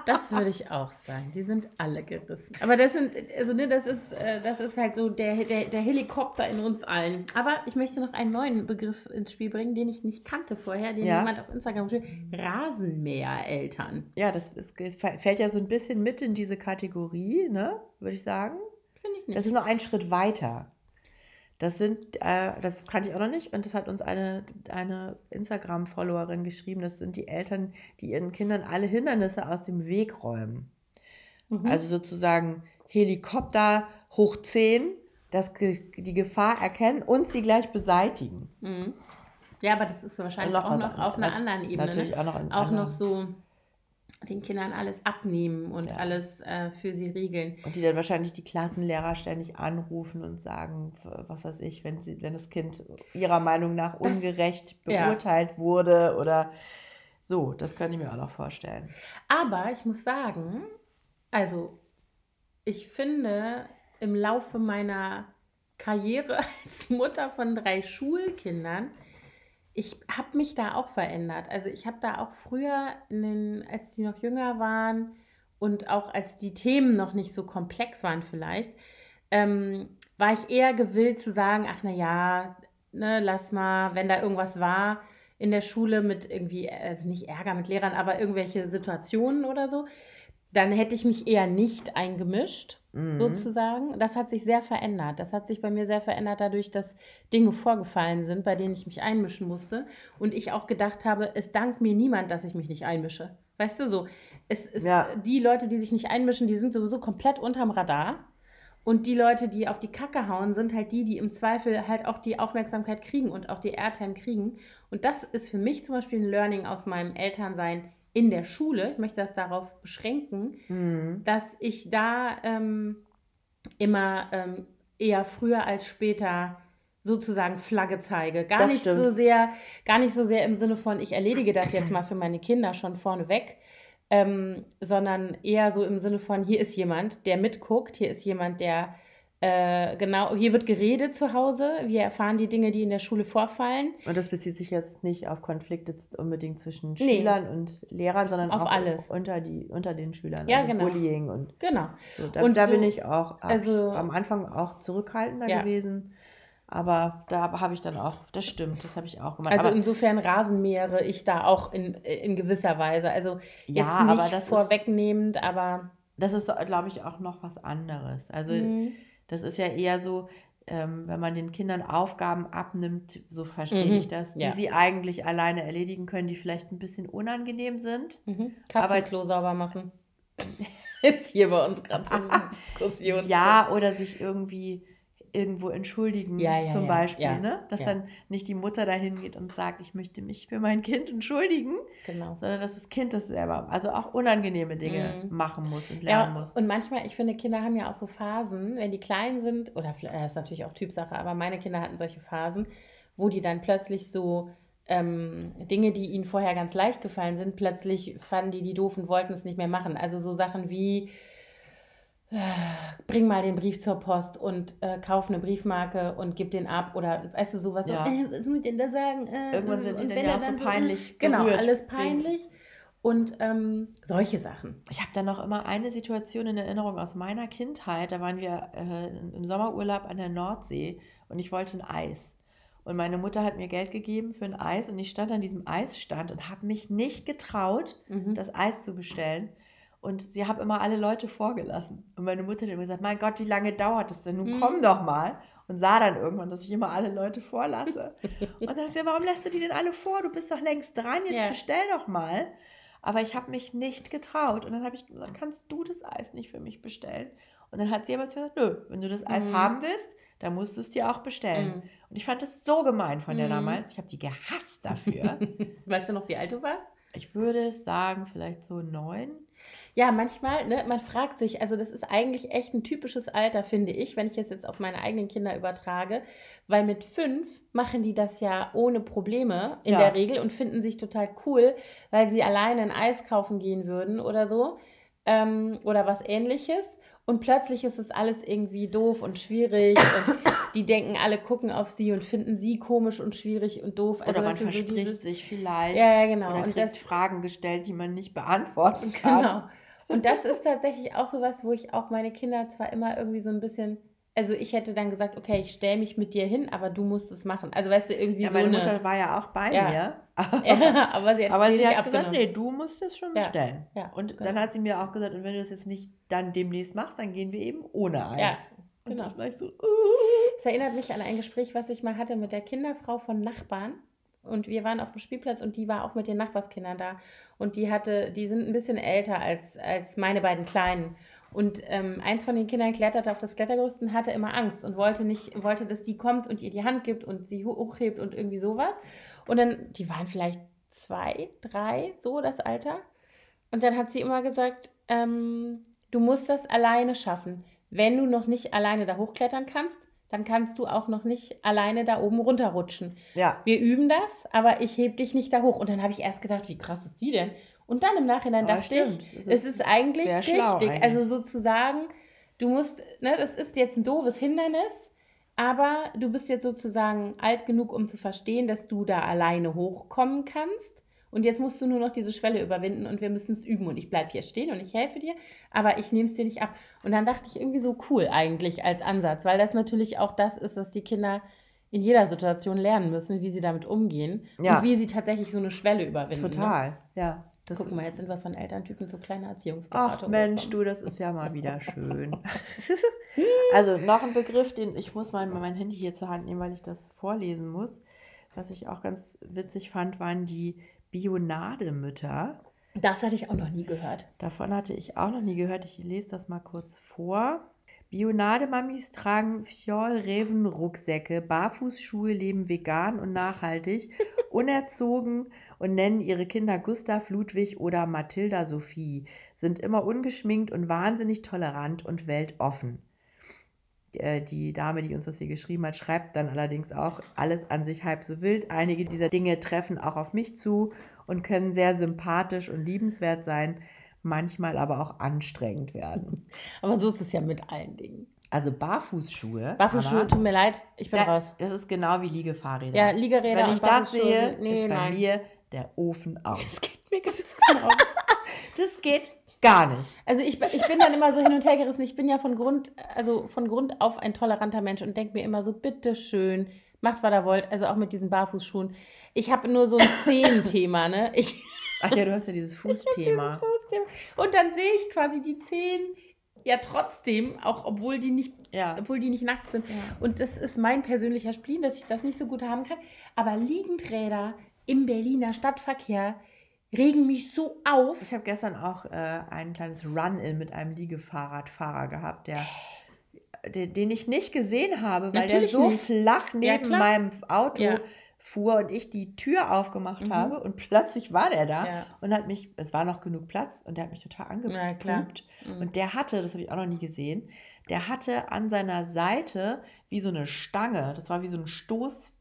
Das würde ich auch sagen. Die sind alle gerissen. Aber das sind, also ne, das ist, äh, das ist halt so der, der, der Helikopter in uns allen. Aber ich möchte noch einen neuen Begriff ins Spiel bringen, den ich nicht kannte vorher, den ja. jemand auf Instagram schrieb. Rasenmäher-Eltern. Ja, das ist, fällt ja so ein bisschen mit in diese Kategorie, ne? Würde ich sagen. Finde ich nicht. Das ist noch ein Schritt weiter. Das sind, äh, das kannte ich auch noch nicht und das hat uns eine, eine Instagram-Followerin geschrieben. Das sind die Eltern, die ihren Kindern alle Hindernisse aus dem Weg räumen. Mhm. Also sozusagen Helikopter hoch 10, das, die Gefahr erkennen und sie gleich beseitigen. Mhm. Ja, aber das ist wahrscheinlich auch noch auf einer anderen Ebene. Natürlich auch noch, auch noch so den Kindern alles abnehmen und ja. alles äh, für sie regeln. Und die dann wahrscheinlich die Klassenlehrer ständig anrufen und sagen, was weiß ich, wenn, sie, wenn das Kind ihrer Meinung nach das, ungerecht beurteilt ja. wurde oder so, das könnte ich mir auch noch vorstellen. Aber ich muss sagen, also ich finde im Laufe meiner Karriere als Mutter von drei Schulkindern, ich habe mich da auch verändert. Also ich habe da auch früher, den, als die noch jünger waren und auch als die Themen noch nicht so komplex waren vielleicht, ähm, war ich eher gewillt zu sagen, ach na ja, ne, lass mal, wenn da irgendwas war in der Schule mit irgendwie, also nicht Ärger mit Lehrern, aber irgendwelche Situationen oder so, dann hätte ich mich eher nicht eingemischt, mhm. sozusagen. Das hat sich sehr verändert. Das hat sich bei mir sehr verändert dadurch, dass Dinge vorgefallen sind, bei denen ich mich einmischen musste. Und ich auch gedacht habe, es dankt mir niemand, dass ich mich nicht einmische. Weißt du, so, es ist ja. die Leute, die sich nicht einmischen, die sind sowieso komplett unterm Radar. Und die Leute, die auf die Kacke hauen, sind halt die, die im Zweifel halt auch die Aufmerksamkeit kriegen und auch die Airtime kriegen. Und das ist für mich zum Beispiel ein Learning aus meinem Elternsein in der Schule. Ich möchte das darauf beschränken, Mhm. dass ich da ähm, immer ähm, eher früher als später sozusagen Flagge zeige. Gar Das nicht stimmt. so sehr, gar nicht so sehr im Sinne von, ich erledige das jetzt mal für meine Kinder schon vorneweg, ähm, sondern eher so im Sinne von, hier ist jemand, der mitguckt, hier ist jemand, der äh, genau, hier wird geredet zu Hause, wir erfahren die Dinge, die in der Schule vorfallen. Und das bezieht sich jetzt nicht auf Konflikte unbedingt zwischen Nee. Schülern und Lehrern, sondern Auf auch alles. unter, die, unter den Schülern. Ja, also genau. Bullying und Genau. so. Da, Und da so- bin ich auch ab- also- am Anfang auch zurückhaltender Ja. gewesen. Aber da habe ich dann auch, das stimmt, das habe ich auch gemacht. Also aber, insofern rasenmähere ich da auch in, in gewisser Weise. Also Ja, jetzt aber nicht das ist- vorwegnehmend, aber das ist, glaube ich, auch noch was anderes. Also Mhm. Das ist ja eher so, ähm, wenn man den Kindern Aufgaben abnimmt, so verstehe Mhm, ich das, die ja. sie eigentlich alleine erledigen können, die vielleicht ein bisschen unangenehm sind. Mhm. Katzenklo sauber machen. Ist hier bei uns gerade so eine Diskussion. Ja, oder sich irgendwie irgendwo entschuldigen, Ja, ja, zum Beispiel, ja, ne? Dass dann nicht die Mutter dahin geht und sagt, ich möchte mich für mein Kind entschuldigen, Genau. sondern dass das Kind das selber, also auch unangenehme Dinge Mhm. machen muss und lernen muss. und manchmal, ich finde, Kinder haben ja auch so Phasen, wenn die klein sind, oder das ist natürlich auch Typsache, aber meine Kinder hatten solche Phasen, wo die dann plötzlich so ähm, Dinge, die ihnen vorher ganz leicht gefallen sind, plötzlich fanden die die doof und wollten es nicht mehr machen. Also so Sachen wie, bring mal den Brief zur Post und äh, kauf eine Briefmarke und gib den ab oder weißt du sowas Ja. so, äh, was muss ich denn da sagen? Äh, Irgendwann sind die dann ja auch so so, peinlich Genau, berührt alles wegen- peinlich und ähm, solche Sachen. Ich habe da noch immer eine Situation in Erinnerung aus meiner Kindheit. Da waren wir äh, im Sommerurlaub an der Nordsee und ich wollte ein Eis. Und meine Mutter hat mir Geld gegeben für ein Eis und ich stand an diesem Eisstand und habe mich nicht getraut, Mhm. das Eis zu bestellen. Und sie hat immer alle Leute vorgelassen. Und meine Mutter hat immer gesagt, mein Gott, wie lange dauert das denn? Nun Mhm. komm doch mal. Und sah dann irgendwann, dass ich immer alle Leute vorlasse. und dann hat sie, warum lässt du die denn alle vor? Du bist doch längst dran, jetzt Ja. bestell doch mal. Aber ich habe mich nicht getraut. Und dann habe ich gesagt, kannst du das Eis nicht für mich bestellen? Und dann hat sie aber gesagt, nö, wenn du das Eis Mhm. haben willst, dann musst du es dir auch bestellen. Mhm. Und ich fand das so gemein von der Mhm. damals. Ich habe die gehasst dafür. Weißt du noch, wie alt du warst? Ich würde sagen, vielleicht so neun. Ja, manchmal, ne, man fragt sich, also das ist eigentlich echt ein typisches Alter, finde ich, wenn ich es jetzt auf meine eigenen Kinder übertrage, weil mit fünf machen die das ja ohne Probleme in Ja. der Regel und finden sich total cool, weil sie alleine ein Eis kaufen gehen würden oder so ähm, oder was ähnliches und plötzlich ist es alles irgendwie doof und schwierig und die denken, alle gucken auf sie und finden sie komisch und schwierig und doof. Also Oder man du, so verspricht dieses, sich vielleicht. ja, ja, genau. Oder Und das, Fragen gestellt, die man nicht beantworten kann. Genau. Und das ist tatsächlich auch sowas, wo ich auch meine Kinder zwar immer irgendwie so ein bisschen, also ich hätte dann gesagt, okay, ich stelle mich mit dir hin, aber du musst es machen. Also weißt du, irgendwie Ja, so meine eine. Mutter war ja auch bei Ja. mir. ja, aber sie hat Aber sie hat gesagt, nee, du musst es schon bestellen. Ja, Und genau. dann hat sie mir auch gesagt, und wenn du das jetzt nicht dann demnächst machst, dann gehen wir eben ohne Eis. Ja, Und genau. dann war ich so, uh. Es erinnert mich an ein Gespräch, was ich mal hatte mit der Kinderfrau von Nachbarn. Und wir waren auf dem Spielplatz und die war auch mit den Nachbarskindern da. Und die hatte, die sind ein bisschen älter als, als meine beiden Kleinen. Und ähm, eins von den Kindern kletterte auf das Klettergerüst und hatte immer Angst und wollte nicht, wollte, dass die kommt und ihr die Hand gibt und sie ho- hochhebt und irgendwie sowas. Und dann, die waren vielleicht zwei, drei, so das Alter. Und dann hat sie immer gesagt, ähm, du musst das alleine schaffen. Wenn du noch nicht alleine da hochklettern kannst, dann kannst du auch noch nicht alleine da oben runterrutschen. Ja, Wir üben das, aber ich heb dich nicht da hoch. Und dann habe ich erst gedacht, wie krass ist die denn? Und dann im Nachhinein Aber dachte stimmt. ich, Es ist ist eigentlich richtig. schlau. Also sozusagen, du musst, ne, das ist jetzt ein doofes Hindernis, aber du bist jetzt sozusagen alt genug, um zu verstehen, dass du da alleine hochkommen kannst. Und jetzt musst du nur noch diese Schwelle überwinden und wir müssen es üben. Und ich bleibe hier stehen und ich helfe dir, aber ich nehme es dir nicht ab. Und dann dachte ich irgendwie so cool eigentlich als Ansatz, weil das natürlich auch das ist, was die Kinder in jeder Situation lernen müssen, wie sie damit umgehen Ja. und wie sie tatsächlich so eine Schwelle überwinden. Ne? total. Ja. Das Guck mal, jetzt sind wir von Elterntypen zu kleiner Ach Erziehungsberatung. Mensch, gekommen. du, das ist ja mal wieder schön. also noch ein Begriff, den ich muss mal mein Handy hier zur Hand nehmen, weil ich das vorlesen muss. Was ich auch ganz witzig fand, waren die Bionademütter. Das hatte ich auch noch nie gehört. Davon hatte ich auch noch nie gehört. Ich lese das mal kurz vor. Bionade-Mamis tragen Fjol-Reven-Rucksäcke, Barfußschuhe, leben vegan und nachhaltig, unerzogen und nennen ihre Kinder Gustav, Ludwig oder Mathilda Sophie, sind immer ungeschminkt und wahnsinnig tolerant und weltoffen. Äh, Die Dame, die uns das hier geschrieben hat, schreibt dann allerdings auch, alles an sich halb so wild. Einige dieser Dinge treffen auch auf mich zu und können sehr sympathisch und liebenswert sein, manchmal aber auch anstrengend werden. Aber so ist es ja mit allen Dingen. Also Barfußschuhe. Barfußschuhe, tut mir leid, ich bin da, raus. Das ist genau wie Liegefahrräder. Ja, Liegeräder Wenn ich das sehe, nee, ist bei nein. mir der Ofen aus. Das geht mir genau. Das geht gar nicht. Also ich, ich bin dann immer so hin und her gerissen. Ich bin ja von Grund, also von Grund auf ein toleranter Mensch und denke mir immer so, bitteschön, macht, was ihr wollt. Also auch mit diesen Barfußschuhen. Ich habe nur so ein Zehenthema, ne? Ich, Ach ja, du hast ja dieses Fußthema. Fußthema. Und dann sehe ich quasi die Zehen ja trotzdem, auch obwohl die nicht, Ja. obwohl die nicht nackt sind. Ja. Und das ist mein persönlicher Spleen, dass ich das nicht so gut haben kann. Aber Liegendräder im Berliner Stadtverkehr regen mich so auf. Ich habe gestern auch äh, ein kleines Run-In mit einem Liegefahrradfahrer gehabt, der, den, den ich nicht gesehen habe, weil Natürlich der so nicht. flach neben klar. meinem Auto Ja. fuhr und ich die Tür aufgemacht Mhm. habe und plötzlich war der da Ja. und hat mich, es war noch genug Platz und der hat mich total angepupt. Mhm. Und der hatte, das habe ich auch noch nie gesehen, der hatte an seiner Seite wie so eine Stange, das war wie so ein Stoßfänger,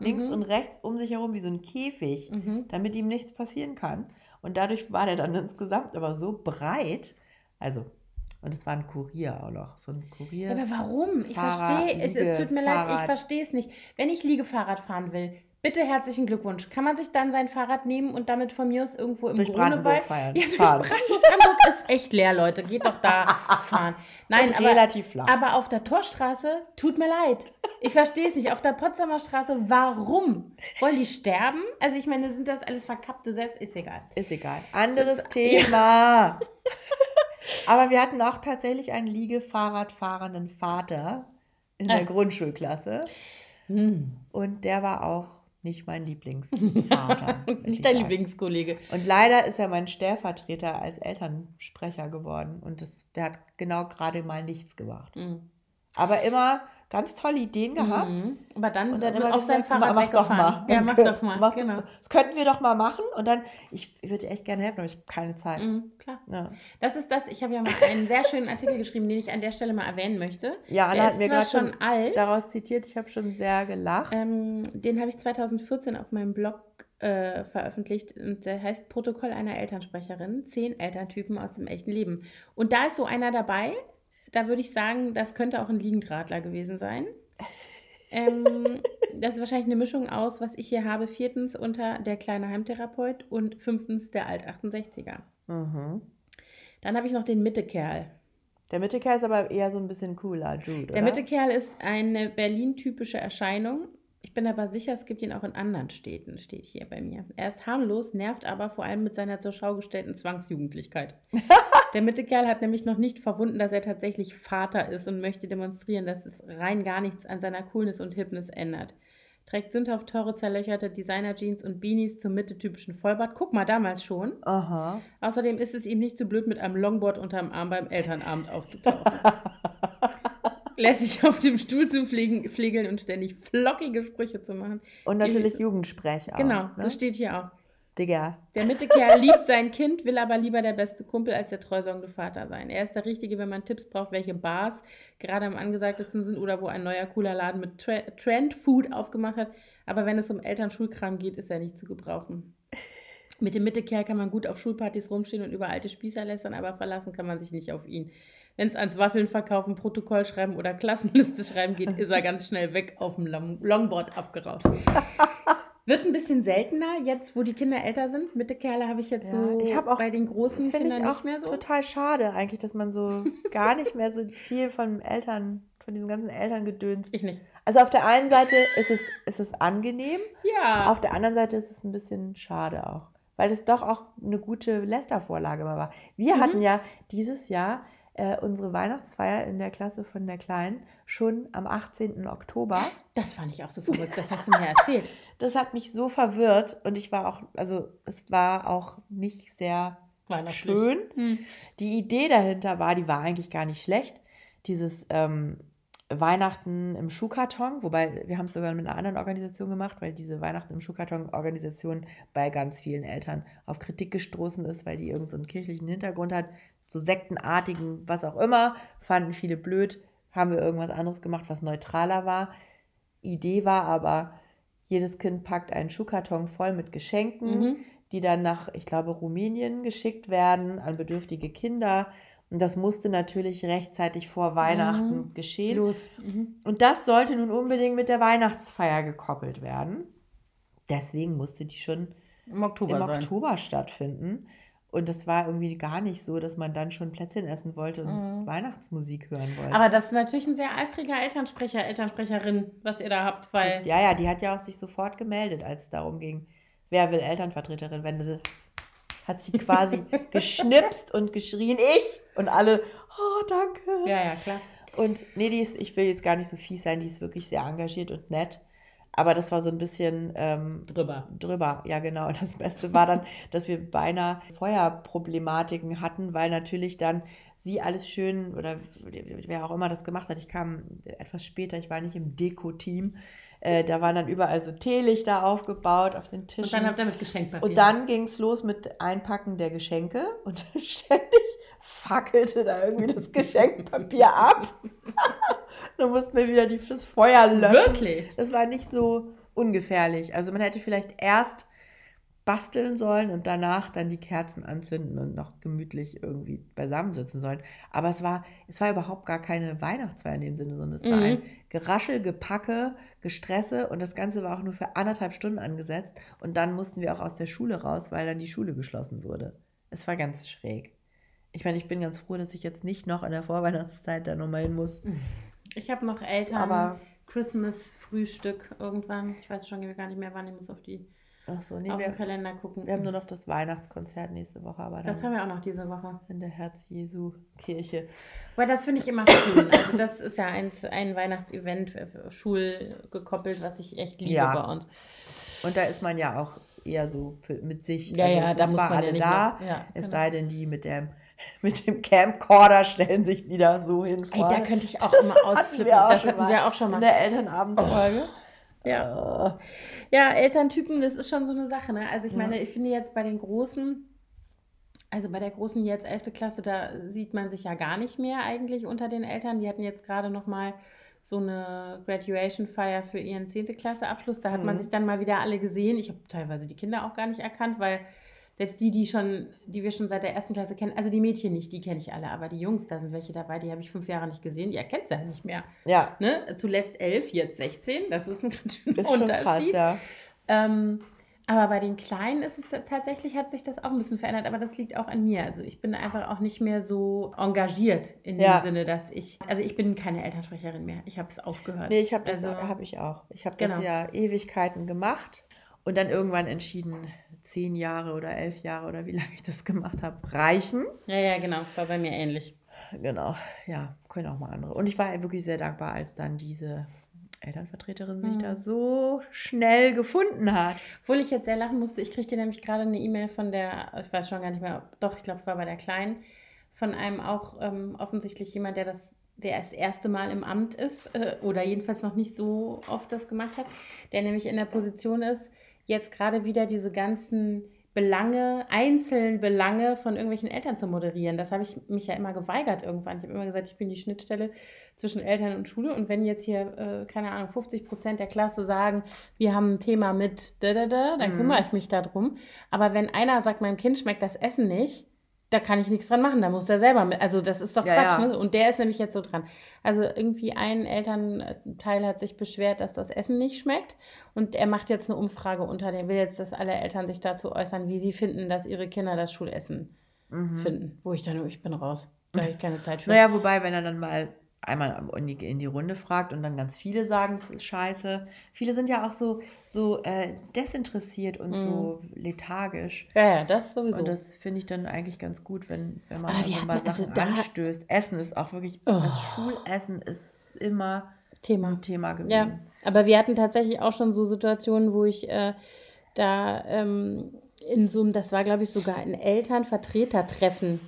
links Mhm. und rechts um sich herum wie so ein Käfig Mhm. damit ihm nichts passieren kann. Und dadurch war der dann insgesamt aber so breit. Also, und es war ein Kurier auch noch. So ein Kurier. Ja, aber warum? Ich verstehe, es, es tut mir leid, ich verstehe es nicht. Wenn ich Liegefahrrad fahren will, bitte herzlichen Glückwunsch. Kann man sich dann sein Fahrrad nehmen und damit von mir aus irgendwo im Durch Grunewald? feiern. Ja, durch fahren. Brandenburg. Brandenburg ist echt leer, Leute. Geht doch da fahren. Nein, Und aber, relativ flach. aber auf der Torstraße, tut mir leid. Ich verstehe es nicht. Auf der Potsdamer Straße, warum? Wollen die sterben? Also ich meine, sind das alles verkappte Selbst? Ist egal. Ist egal. Anderes Das- Thema. aber wir hatten auch tatsächlich einen Liegefahrradfahrenden Vater in der Ah. Grundschulklasse. Hm. Und der war auch nicht mein Lieblingsvater. Nicht dein. Lieblingskollege. Und leider ist er mein Stellvertreter als Elternsprecher geworden. Und das, der hat genau gerade mal nichts gemacht. Hm. Aber immer ganz tolle Ideen gehabt. Mhm. Aber dann, Und dann immer auf seinem Fahrrad mach doch mal. Ja, mach doch mal. Mach genau. das, das könnten wir doch mal machen. Und dann, ich würde echt gerne helfen, aber ich habe keine Zeit. Mhm, klar. Ja, Das ist das. Ich habe ja mal einen sehr schönen Artikel geschrieben, den ich an der Stelle mal erwähnen möchte. ja Der Anna ist hat mir gerade schon schon alt. daraus zitiert. Ich habe schon sehr gelacht. Ähm, den habe ich 2014 auf meinem Blog äh, veröffentlicht und der heißt Protokoll einer Elternsprecherin. Zehn Elterntypen aus dem echten Leben. Und da ist so einer dabei, da würde ich sagen, das könnte auch ein Liegendradler gewesen sein. Ähm, das ist wahrscheinlich eine Mischung aus, was ich hier habe. Viertens unter der kleine Heimtherapeut und fünftens der Alt-68er. Mhm. Dann habe ich noch den Mittekerl. Der Mittekerl ist aber eher so ein bisschen cooler Dude, Der oder? Mittekerl ist eine Berlin-typische Erscheinung. Ich bin aber sicher, es gibt ihn auch in anderen Städten, steht hier bei mir. Er ist harmlos, nervt aber vor allem mit seiner zur Schau gestellten Zwangsjugendlichkeit. Der Mittekerl hat nämlich noch nicht verwunden, dass er tatsächlich Vater ist und möchte demonstrieren, dass es rein gar nichts an seiner Coolness und Hipness ändert. Trägt sündhaft teure, zerlöcherte Designer-Jeans und Beanies zum mittetypischen Vollbart. Guck mal, damals schon. Aha. Außerdem ist es ihm nicht zu blöd, mit einem Longboard unterm Arm beim Elternabend aufzutauchen. Lässt sich auf dem Stuhl zu pflegeln und ständig flockige Sprüche zu machen. Und natürlich Jugendsprech auch. genau, ne? das steht hier auch. Digga. Der Mittekerl liebt sein Kind, will aber lieber der beste Kumpel als der treusorgende Vater sein. Er ist der Richtige, wenn man Tipps braucht, welche Bars gerade am angesagtesten sind oder wo ein neuer cooler Laden mit Tre Trend Food aufgemacht hat. Aber wenn es um Elternschulkram geht, ist er nicht zu gebrauchen. Mit dem Mittekerl kann man gut auf Schulpartys rumstehen und über alte Spießer lästern, aber verlassen kann man sich nicht auf ihn. Wenn es ans Waffeln verkaufen, Protokoll schreiben oder Klassenliste schreiben geht, ist er ganz schnell weg auf dem Long Longboard abgerauscht. Wird ein bisschen seltener, jetzt wo die Kinder älter sind. Mittekerle habe ich jetzt Ja, so ich auch- bei den großen Kindern ich auch nicht mehr so. total schade eigentlich, dass man so gar nicht mehr so viel von Eltern, von diesem ganzen Elterngedöns. Ich nicht. Also auf der einen Seite ist es, ist es angenehm, Ja. auf der anderen Seite ist es ein bisschen schade auch. Weil es doch auch eine gute Lästervorlage mal war. Wir Mhm. hatten ja dieses Jahr äh, unsere Weihnachtsfeier in der Klasse von der Kleinen schon am 18. Oktober. Das fand ich auch so verrückt. Das hast du mir erzählt. Das hat mich so verwirrt und ich war auch, also es war auch nicht sehr schön. Hm. Die Idee dahinter war, die war eigentlich gar nicht schlecht. dieses ähm, Weihnachten im Schuhkarton, wobei wir haben es sogar mit einer anderen Organisation gemacht, weil diese Weihnachten im Schuhkarton-Organisation bei ganz vielen Eltern auf Kritik gestoßen ist, weil die irgendeinen so kirchlichen Hintergrund hat, so sektenartigen, was auch immer, fanden viele blöd, haben wir irgendwas anderes gemacht, was neutraler war. Idee war aber, jedes Kind packt einen Schuhkarton voll mit Geschenken, mhm. die dann nach, ich glaube, Rumänien geschickt werden an bedürftige Kinder. Und das musste natürlich rechtzeitig vor Weihnachten mhm. geschehen. Mhm. Und das sollte nun unbedingt mit der Weihnachtsfeier gekoppelt werden. Deswegen musste die schon im Oktober, im Oktober stattfinden. Und das war irgendwie gar nicht so, dass man dann schon Plätzchen essen wollte und mhm. Weihnachtsmusik hören wollte. Aber das ist natürlich ein sehr eifriger Elternsprecher, Elternsprecherin, was ihr da habt, weil. Ja, ja, die hat ja auch sich sofort gemeldet, als es darum ging, wer will Elternvertreterin werden. Sie hat sie quasi geschnipst und geschrien, ich! Und alle, oh, danke. Ja, ja, klar. Und nee, die ist, ich will jetzt gar nicht so fies sein, die ist wirklich sehr engagiert und nett. Aber das war so ein bisschen ähm, drüber. Drüber, ja genau. Und das Beste war dann, dass wir beinahe Feuerproblematiken hatten, weil natürlich dann sie alles schön oder wer auch immer das gemacht hat. Ich kam etwas später, ich war nicht im Deko-Team. Äh, da waren dann überall so Teelichter aufgebaut auf den Tischen. Und dann habt ihr mit Geschenkpapier. Und dann ging es los mit Einpacken der Geschenke und ständig fackelte da irgendwie das Geschenkpapier ab. dann mussten wir wieder das Feuer löschen. Wirklich? Das war nicht so ungefährlich. Also man hätte vielleicht erst basteln sollen und danach dann die Kerzen anzünden und noch gemütlich irgendwie beisammensitzen sollen. Aber es war, es war überhaupt gar keine Weihnachtsfeier in dem Sinne, sondern es mhm. war ein Geraschel, Gepacke, Gestresse und das Ganze war auch nur für anderthalb Stunden angesetzt und dann mussten wir auch aus der Schule raus, weil dann die Schule geschlossen wurde. Es war ganz schräg. Ich meine, ich bin ganz froh, dass ich jetzt nicht noch in der Vorweihnachtszeit da nochmal hin muss. Ich habe noch Eltern. Aber Christmas-Frühstück irgendwann. Ich weiß schon gar nicht mehr, wann ich muss auf die Ach so, nee, auf wir, den Kalender gucken. Wir haben nur noch das Weihnachtskonzert nächste Woche, aber das haben wir auch noch diese Woche in der Herz Jesu Kirche. Weil das finde ich immer schön. Also das ist ja ein, ein Weihnachtsevent schulgekoppelt, was ich echt liebe ja. bei uns. Und da ist man ja auch eher so für, mit sich. Ja, also ja, da muss man alle ja nicht da. Ja, es genau. sei denn, die mit dem mit dem Camcorder stellen sich wieder so hin. Ey, da könnte ich auch das immer ausflippen. das hatten wir auch schon mal. In der Elternabendfolge. Oh. Ja. Ja, Elterntypen, das ist schon so eine Sache. Ne? Also ich meine, ich finde jetzt bei den Großen, also bei der Großen jetzt 11. Klasse, da sieht man sich ja gar nicht mehr eigentlich unter den Eltern. Die hatten jetzt gerade noch mal so eine Graduation-Feier für ihren 10. Klasse-Abschluss. Da hat mhm. man sich dann mal wieder alle gesehen. Ich habe teilweise die Kinder auch gar nicht erkannt, weil selbst die, die schon, die wir schon seit der ersten Klasse kennen, also die Mädchen nicht, die kenne ich alle, aber die Jungs, da sind welche dabei, die habe ich fünf Jahre nicht gesehen, die erkennt ja nicht mehr. Ja. Ne? Zuletzt elf, jetzt 16, das ist ein ganz schöner ist Unterschied. Schon krass, ja. Ähm, aber bei den Kleinen ist es tatsächlich, hat sich das auch ein bisschen verändert, aber das liegt auch an mir. Also ich bin einfach auch nicht mehr so engagiert in ja. dem Sinne, dass ich, also ich bin keine Elternsprecherin mehr. Ich habe es aufgehört. Nee, ich habe das, also, habe ich auch. Ich habe das genau. ja Ewigkeiten gemacht und dann irgendwann entschieden, zehn Jahre oder elf Jahre oder wie lange ich das gemacht habe, reichen. Ja, ja, genau. War bei mir ähnlich. Genau, ja, können auch mal andere. Und ich war wirklich sehr dankbar, als dann diese Elternvertreterin sich mhm. da so schnell gefunden hat. Obwohl ich jetzt sehr lachen musste. Ich kriegte nämlich gerade eine E-Mail von der, ich weiß schon gar nicht mehr, doch, ich glaube, es war bei der Kleinen, von einem auch ähm, offensichtlich jemand, der das der das erste Mal im Amt ist äh, oder jedenfalls noch nicht so oft das gemacht hat, der nämlich in der Position ist, jetzt gerade wieder diese ganzen Belange, einzelnen Belange von irgendwelchen Eltern zu moderieren. Das habe ich mich ja immer geweigert irgendwann. Ich habe immer gesagt, ich bin die Schnittstelle zwischen Eltern und Schule. Und wenn jetzt hier, äh, keine Ahnung, 50 Prozent der Klasse sagen, wir haben ein Thema mit da, da, da, dann mhm. kümmere ich mich darum. Aber wenn einer sagt, meinem Kind schmeckt das Essen nicht, da kann ich nichts dran machen, da muss der selber mit. Also das ist doch ja, Quatsch, ja. ne? Und der ist nämlich jetzt so dran. Also irgendwie ein Elternteil hat sich beschwert, dass das Essen nicht schmeckt. Und er macht jetzt eine Umfrage unter den, will jetzt, dass alle Eltern sich dazu äußern, wie sie finden, dass ihre Kinder das Schulessen mhm. finden. Wo ich dann, ich bin raus. Da habe ich keine Zeit für. Naja, wobei, wenn er dann mal einmal in die, Runde fragt und dann ganz viele sagen, es ist scheiße. Viele sind ja auch so, so äh, desinteressiert und mm. so mhm. lethargisch. Ja, ja, das sowieso. Und das finde ich dann eigentlich ganz gut, wenn, wenn man also mal also Sachen also anstößt. Essen ist auch wirklich, oh. das Schulessen ist immer Thema. ein Thema gewesen. Ja, aber wir hatten tatsächlich auch schon so Situationen, wo ich äh, da ähm, in so einem, das war glaube ich sogar ein Elternvertretertreffen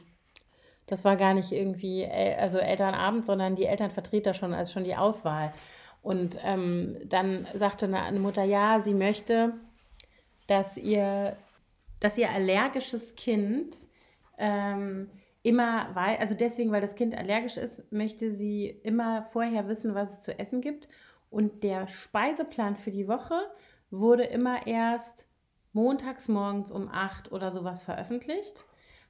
Das war gar nicht irgendwie, also Elternabend, sondern die Elternvertreter schon, also schon die Auswahl. Und ähm, dann sagte eine Mutter, ja, sie möchte, dass ihr, dass ihr allergisches Kind ähm, immer, weil, also deswegen, weil das Kind allergisch ist, möchte sie immer vorher wissen, was es zu essen gibt. Und der Speiseplan für die Woche wurde immer erst montags morgens um 8 oder sowas veröffentlicht,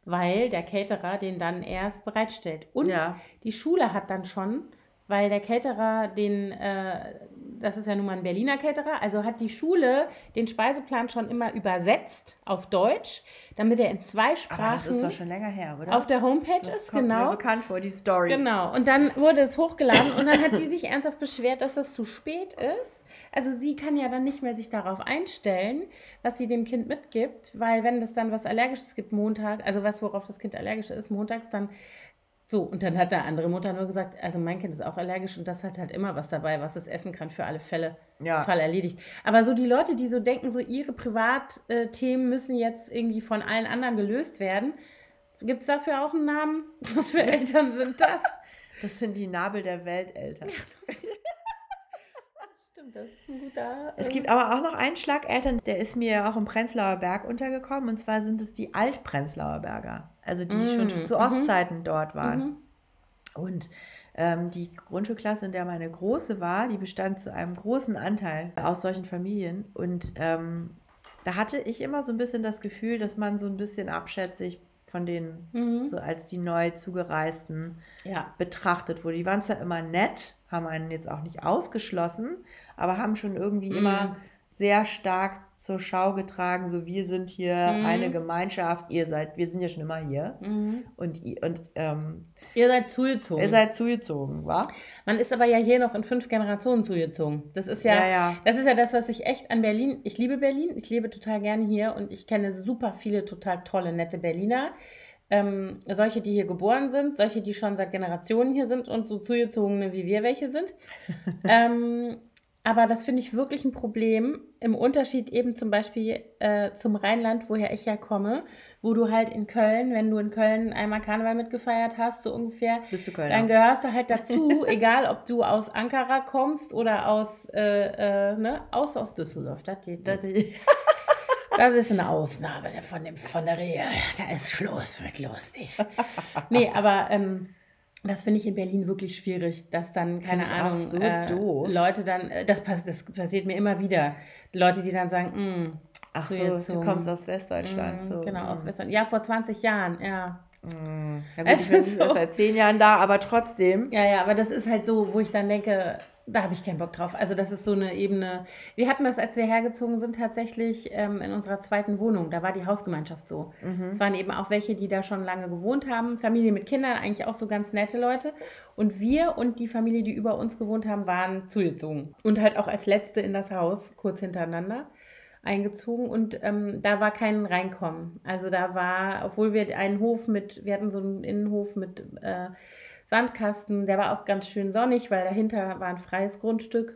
weil der Caterer den dann erst bereitstellt. Und ja. die Schule hat dann schon weil der Caterer den, äh, das ist ja nun mal ein Berliner Caterer, also hat die Schule den Speiseplan schon immer übersetzt auf Deutsch, damit er in zwei Sprachen. Aber das ist doch schon länger her, oder? Auf der Homepage das ist, kommt genau. Mir bekannt vor, die Story. Genau. Und dann wurde es hochgeladen und dann hat die sich ernsthaft beschwert, dass es zu spät ist. Also sie kann ja dann nicht mehr sich darauf einstellen, was sie dem Kind mitgibt, weil wenn es dann was Allergisches gibt Montag, also was, worauf das Kind allergisch ist, montags, dann so, und dann hat der andere Mutter nur gesagt, also mein Kind ist auch allergisch und das hat halt immer was dabei, was es essen kann für alle Fälle. Ja. Fall erledigt. Aber so die Leute, die so denken, so ihre Privatthemen müssen jetzt irgendwie von allen anderen gelöst werden, gibt es dafür auch einen Namen? Was für Eltern sind das? Das sind die Nabel der Welteltern. Ja, das stimmt, das ist ein guter. Es gibt aber auch noch einen Schlageltern, der ist mir auch im Prenzlauer Berg untergekommen, und zwar sind es die Altprenzlauer Berger also die mm, schon zu mhm. Ostzeiten dort waren. Mhm. Und ähm, die Grundschulklasse, in der meine Große war, die bestand zu einem großen Anteil aus solchen Familien. Und ähm, da hatte ich immer so ein bisschen das Gefühl, dass man so ein bisschen abschätzig von denen, mhm. so als die neu zugereisten, ja. betrachtet wurde. Die waren zwar immer nett, haben einen jetzt auch nicht ausgeschlossen, aber haben schon irgendwie mhm. immer sehr stark zur Schau getragen, so wir sind hier mhm. eine Gemeinschaft, ihr seid, wir sind ja schon immer hier. Mhm. Und, und ähm, ihr seid zugezogen. Ihr seid zugezogen, wa? Man ist aber ja hier noch in fünf Generationen zugezogen. Das ist ja, ja, ja, das ist ja das, was ich echt an Berlin, ich liebe Berlin, ich lebe total gerne hier und ich kenne super viele total tolle, nette Berliner. Ähm, solche, die hier geboren sind, solche, die schon seit Generationen hier sind und so zugezogene, wie wir welche sind. ähm, aber das finde ich wirklich ein Problem im Unterschied eben zum Beispiel äh, zum Rheinland, woher ich ja komme, wo du halt in Köln, wenn du in Köln einmal Karneval mitgefeiert hast, so ungefähr, dann gehörst du halt dazu, egal ob du aus Ankara kommst oder aus, äh, äh, ne, aus, aus Düsseldorf. Das, das, das ist eine Ausnahme von, dem, von der Regel. Da ist Schluss mit lustig. nee, aber ähm, das finde ich in Berlin wirklich schwierig, dass dann, keine Ahnung, so äh, Leute dann, äh, das, pass, das passiert mir immer wieder, Leute, die dann sagen, mm, ach so, so, du kommst aus Westdeutschland. Mm, so. Genau, aus mm. Westdeutschland. Ja, vor 20 Jahren, ja. Mm. Ja gut, ich bin so. seit zehn Jahren da, aber trotzdem. Ja, ja, aber das ist halt so, wo ich dann denke, da habe ich keinen Bock drauf. Also das ist so eine Ebene. Wir hatten das, als wir hergezogen sind, tatsächlich ähm, in unserer zweiten Wohnung. Da war die Hausgemeinschaft so. Mhm. Es waren eben auch welche, die da schon lange gewohnt haben. Familie mit Kindern, eigentlich auch so ganz nette Leute. Und wir und die Familie, die über uns gewohnt haben, waren zugezogen. Und halt auch als Letzte in das Haus, kurz hintereinander eingezogen und ähm, da war kein Reinkommen. Also da war, obwohl wir einen Hof mit, wir hatten so einen Innenhof mit äh, Sandkasten. Der war auch ganz schön sonnig, weil dahinter war ein freies Grundstück.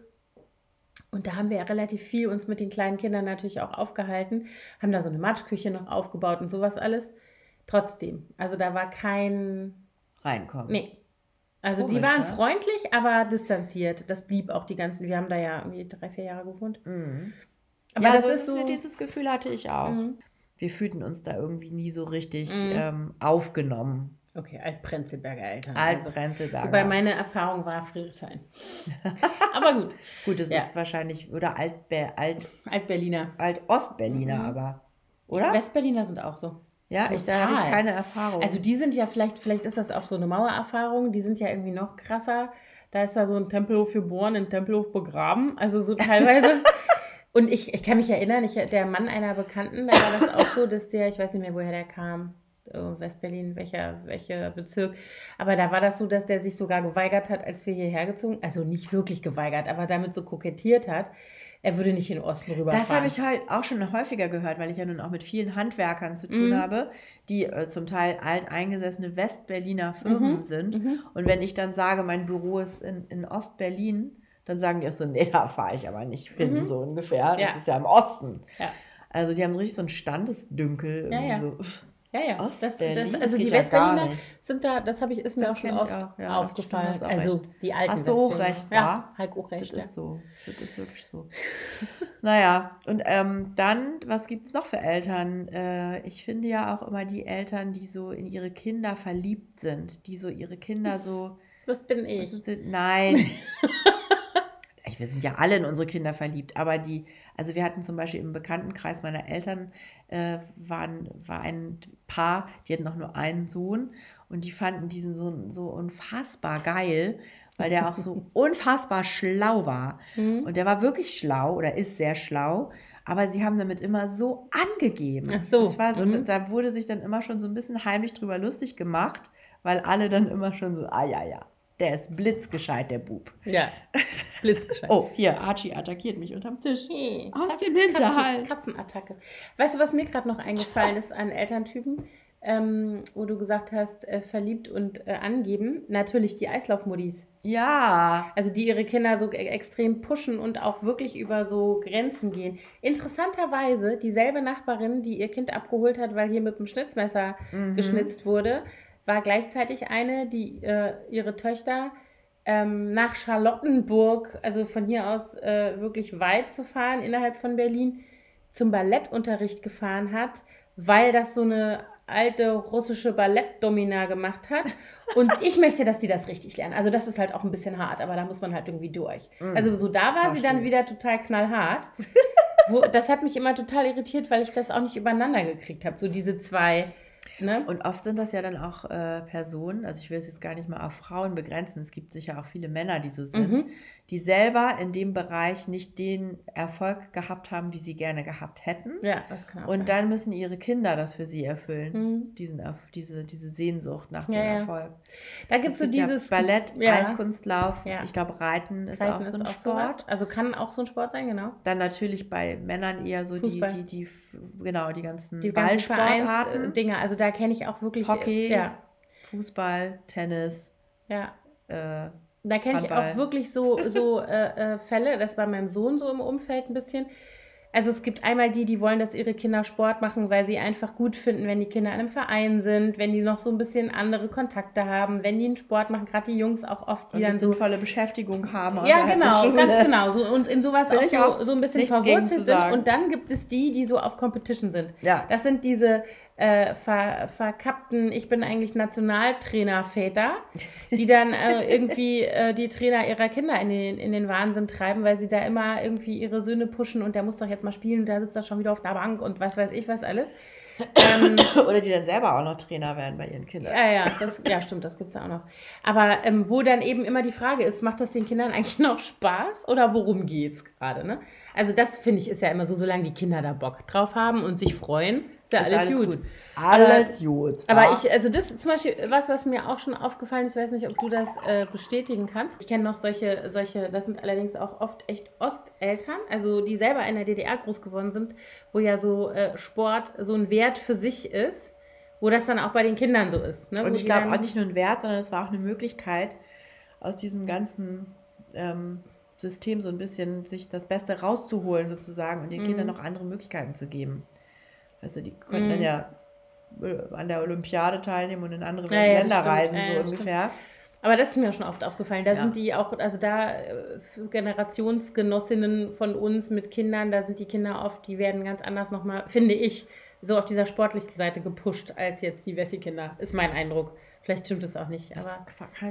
Und da haben wir relativ viel uns mit den kleinen Kindern natürlich auch aufgehalten, haben da so eine Matschküche noch aufgebaut und sowas alles. Trotzdem, also da war kein Reinkommen. Nee. Also Komisch, die waren ne? freundlich, aber distanziert. Das blieb auch die ganzen, wir haben da ja irgendwie drei, vier Jahre gewohnt. Mhm. Aber ja, das so ist so. Dieses Gefühl hatte ich auch. Mhm. Wir fühlten uns da irgendwie nie so richtig mhm. ähm, aufgenommen. Okay, Altprenzlberger Eltern. Altprenzlberger. Also, wobei meine Erfahrung war Friedrichshain. aber gut. gut, das ja. ist wahrscheinlich, oder Altbe Alt, Altberliner. Alt-Ostberliner, mhm. aber, oder? Westberliner sind auch so. Ja, Total. ich, da habe ich keine Erfahrung. Also die sind ja vielleicht, vielleicht ist das auch so eine Mauererfahrung, die sind ja irgendwie noch krasser. Da ist da so ein Tempelhof geboren, ein Tempelhof begraben. Also so teilweise. Und ich, ich kann mich erinnern, ich, der Mann einer Bekannten, da war das auch so, dass der, ich weiß nicht mehr, woher der kam, Westberlin, welcher, welcher Bezirk. Aber da war das so, dass der sich sogar geweigert hat, als wir hierher gezogen, also nicht wirklich geweigert, aber damit so kokettiert hat, er würde nicht in den Osten rüberfahren. Das habe ich halt auch schon häufiger gehört, weil ich ja nun auch mit vielen Handwerkern zu tun mhm. habe, die äh, zum Teil alteingesessene Westberliner Firmen mhm. sind. Mhm. Und wenn ich dann sage, mein Büro ist in, in Ostberlin, dann sagen die auch so, nee, da fahre ich aber nicht hin, mhm. so ungefähr. Das ja. ist ja im Osten. Ja. Also die haben richtig so einen Standesdünkel. Ja, ja. So. Ja, ja. Das, das, Ostberlin? also die Westberliner sind da, das habe ich, ist mir Das auch schon oft auch. Ja, aufgefallen. stimmt, also recht. die alten Hast du auch recht, Ja, wa? Heiko auch recht, Das ja. ist so. Das ist wirklich so. naja, und ähm, dann, was gibt es noch für Eltern? Äh, ich finde ja auch immer die Eltern, die so in ihre Kinder verliebt sind, die so ihre Kinder so. Das bin ich. sind, nein. Ich- Wir sind ja alle in unsere Kinder verliebt, aber die, also wir hatten zum Beispiel im Bekanntenkreis meiner Eltern, äh, waren, war ein Paar, die hatten noch nur einen Sohn und die fanden diesen Sohn so unfassbar geil, weil der auch so unfassbar schlau war. Mhm. Und der war wirklich schlau oder ist sehr schlau, aber sie haben damit immer so angegeben. Ach so, Das war so mhm. da wurde sich dann immer schon so ein bisschen heimlich drüber lustig gemacht, weil alle dann immer schon so, ah ja, ja, der ist blitzgescheit, der Bub. Ja, blitzgescheit. Oh, hier, Archie attackiert mich unterm Tisch. Hey, Aus Katz- dem Hinterhalt. Katzen, Katzenattacke. Weißt du, was mir gerade noch eingefallen ist an Elterntypen, ähm, wo du gesagt hast, äh, verliebt und äh, angeben? Natürlich die Eislaufmodis. Ja. Also die ihre Kinder so e- extrem pushen und auch wirklich über so Grenzen gehen. Interessanterweise, dieselbe Nachbarin, die ihr Kind abgeholt hat, weil hier mit dem Schnitzmesser Mhm. geschnitzt wurde, war gleichzeitig eine, die äh, ihre Töchter ähm, nach Charlottenburg, also von hier aus äh, wirklich weit zu fahren, innerhalb von Berlin, zum Ballettunterricht gefahren hat, weil das so eine alte russische Ballettdomina gemacht hat. Und ich möchte, dass sie das richtig lernen. Also das ist halt auch ein bisschen hart, aber da muss man halt irgendwie durch. Also so da war sie dann Verstehe. wieder total knallhart. Wo, das hat mich immer total irritiert, weil ich das auch nicht übereinander gekriegt habe. So diese zwei, ne? Und oft sind das ja dann auch äh, Personen, also ich will es jetzt gar nicht mal auf Frauen begrenzen, es gibt sicher auch viele Männer, die so sind, Mhm. Die selber in dem Bereich nicht den Erfolg gehabt haben, wie sie gerne gehabt hätten. Ja, das kann auch Und sein. dann müssen ihre Kinder das für sie erfüllen, Mhm. diesen, diese, diese Sehnsucht nach Ja, dem ja. Erfolg. Da gibt es so gibt ja dieses Ballett, ja. Eiskunstlauf, ich glaube Reiten ist Reiten auch so ein ist auch Sport. sowas. Also kann auch so ein Sport sein, genau. Dann natürlich bei Männern eher so die, die, die, genau, die ganzen Die Ballsportarten, Vereinsdinger. Also da kenne ich auch wirklich. Hockey, Fußball, Tennis, ja. äh, Da kenne ich auch wirklich so, so äh, äh, Fälle, das war meinem Sohn so im Umfeld ein bisschen. Also es gibt einmal die, die wollen, dass ihre Kinder Sport machen, weil sie einfach gut finden, wenn die Kinder in einem Verein sind, wenn die noch so ein bisschen andere Kontakte haben, wenn die einen Sport machen, gerade die Jungs auch oft, die und dann so sinnvolle Beschäftigung haben. Ja, genau, ganz genau. So, und in sowas auch so, auch so ein bisschen verwurzelt sind. Und dann gibt es die, die so auf Competition sind. Ja. Das sind diese äh, ver, verkappten, ich bin eigentlich Nationaltrainer-Väter, die dann äh, irgendwie äh, die Trainer ihrer Kinder in den, in den Wahnsinn treiben, weil sie da immer irgendwie ihre Söhne pushen und der muss doch jetzt mal spielen, der sitzt doch schon wieder auf der Bank und was weiß ich was alles. Ähm, Oder die dann selber auch noch Trainer werden bei ihren Kindern. ja, ja, das, ja, stimmt, das gibt es ja auch noch. Aber ähm, wo dann eben immer die Frage ist, macht das den Kindern eigentlich noch Spaß oder worum geht's gerade? Ne? Also das finde ich ist ja immer so, solange die Kinder da Bock drauf haben und sich freuen, ist ja Ist alles, gut. Alles gut. Aber wa? ich, also das ist zum Beispiel was, was mir auch schon aufgefallen ist, ich weiß nicht, ob du das äh, bestätigen kannst. Ich kenne noch solche, solche, das sind allerdings auch oft echt Osteltern, also die selber in der DDR groß geworden sind, wo ja so äh, Sport so ein Wert für sich ist, wo das dann auch bei den Kindern so ist. Ne? Und Wo ich glaube auch nicht nur ein Wert, sondern es war auch eine Möglichkeit, aus diesem ganzen ähm, System so ein bisschen sich das Beste rauszuholen sozusagen und den Mhm. Kindern noch andere Möglichkeiten zu geben. Also die konnten Mhm. dann ja äh, an der Olympiade teilnehmen und in andere Ja, ja, Länder stimmt. reisen, so ja, ungefähr. Aber das ist mir schon oft aufgefallen. Da sind die auch, also da äh, für Generationsgenossinnen von uns mit Kindern, da sind die Kinder oft, die werden ganz anders nochmal, finde ich, so auf dieser sportlichen Seite gepusht als jetzt die Wessi-Kinder. Ist mein Eindruck. Vielleicht stimmt es auch nicht. Das Aber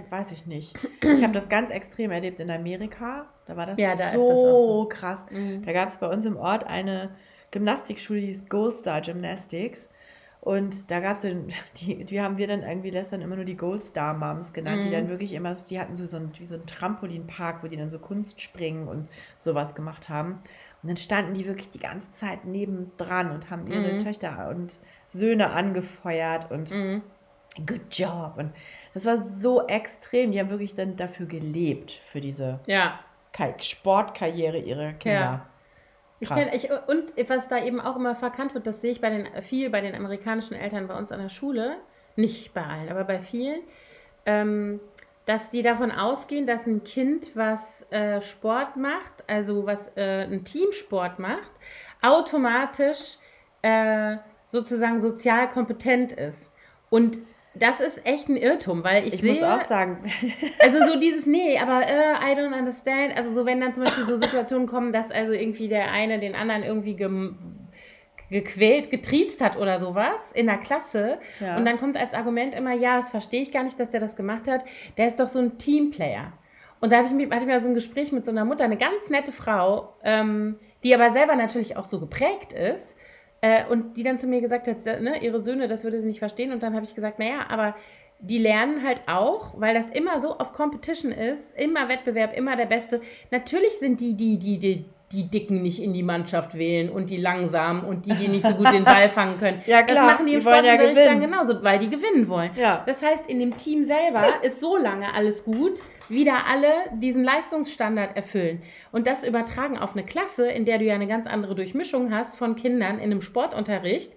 weiß ich nicht. Ich habe das ganz extrem erlebt in Amerika. Da war das Ja, da ist so, das auch so. krass. Mhm. Da gab es bei uns im Ort eine Gymnastikschule, die hieß Gold Star Gymnastics. Und da gab es, die, die haben wir dann irgendwie dann immer nur die Gold Star Moms genannt, die Mhm. dann wirklich immer, die hatten so, so, ein, wie so einen Trampolinpark, wo die dann so Kunstspringen und sowas gemacht haben. Und dann standen die wirklich die ganze Zeit nebendran und haben ihre Mhm. Töchter und Söhne angefeuert und Mhm. good job. Und das war so extrem. Die haben wirklich dann dafür gelebt, für diese ja. Ka- Sportkarriere ihrer Kinder. Ja. Ich kenn, ich, und was da eben auch immer verkannt wird, das sehe ich bei den, viel bei den amerikanischen Eltern bei uns an der Schule, nicht bei allen, aber bei vielen, ähm, dass die davon ausgehen, dass ein Kind, was äh, Sport macht, also was äh, ein Teamsport macht, automatisch äh, sozusagen sozial kompetent ist. Und das ist echt ein Irrtum, weil ich, Ich sehe. muss auch sagen, Also so dieses, nee, aber äh, I don't understand. Also so, wenn dann zum Beispiel so Situationen kommen, dass also irgendwie der eine den anderen irgendwie gequält, getriezt hat oder sowas in der Klasse. Ja. Und dann kommt als Argument immer, ja, das verstehe ich gar nicht, dass der das gemacht hat. Der ist doch so ein Teamplayer. Und da habe ich, mich- hatte ich mal so ein Gespräch mit so einer Mutter, eine ganz nette Frau, ähm, die aber selber natürlich auch so geprägt ist. Äh, und die dann zu mir gesagt hat, ne, ihre Söhne, das würde sie nicht verstehen. Und dann habe ich gesagt, naja, aber die lernen halt auch, weil das immer so auf Competition ist, immer Wettbewerb, immer der Beste. Natürlich sind die, die, die, die, die Dicken nicht in die Mannschaft wählen und die Langsamen und die, die nicht so gut den Ball fangen können. Ja, klar, das machen die im wollen ja Sportunterricht dann genauso, weil die gewinnen wollen. Ja. Das heißt, in dem Team selber ist so lange alles gut, wie da alle diesen Leistungsstandard erfüllen. Und das übertragen auf eine Klasse, in der du ja eine ganz andere Durchmischung hast von Kindern in einem Sportunterricht,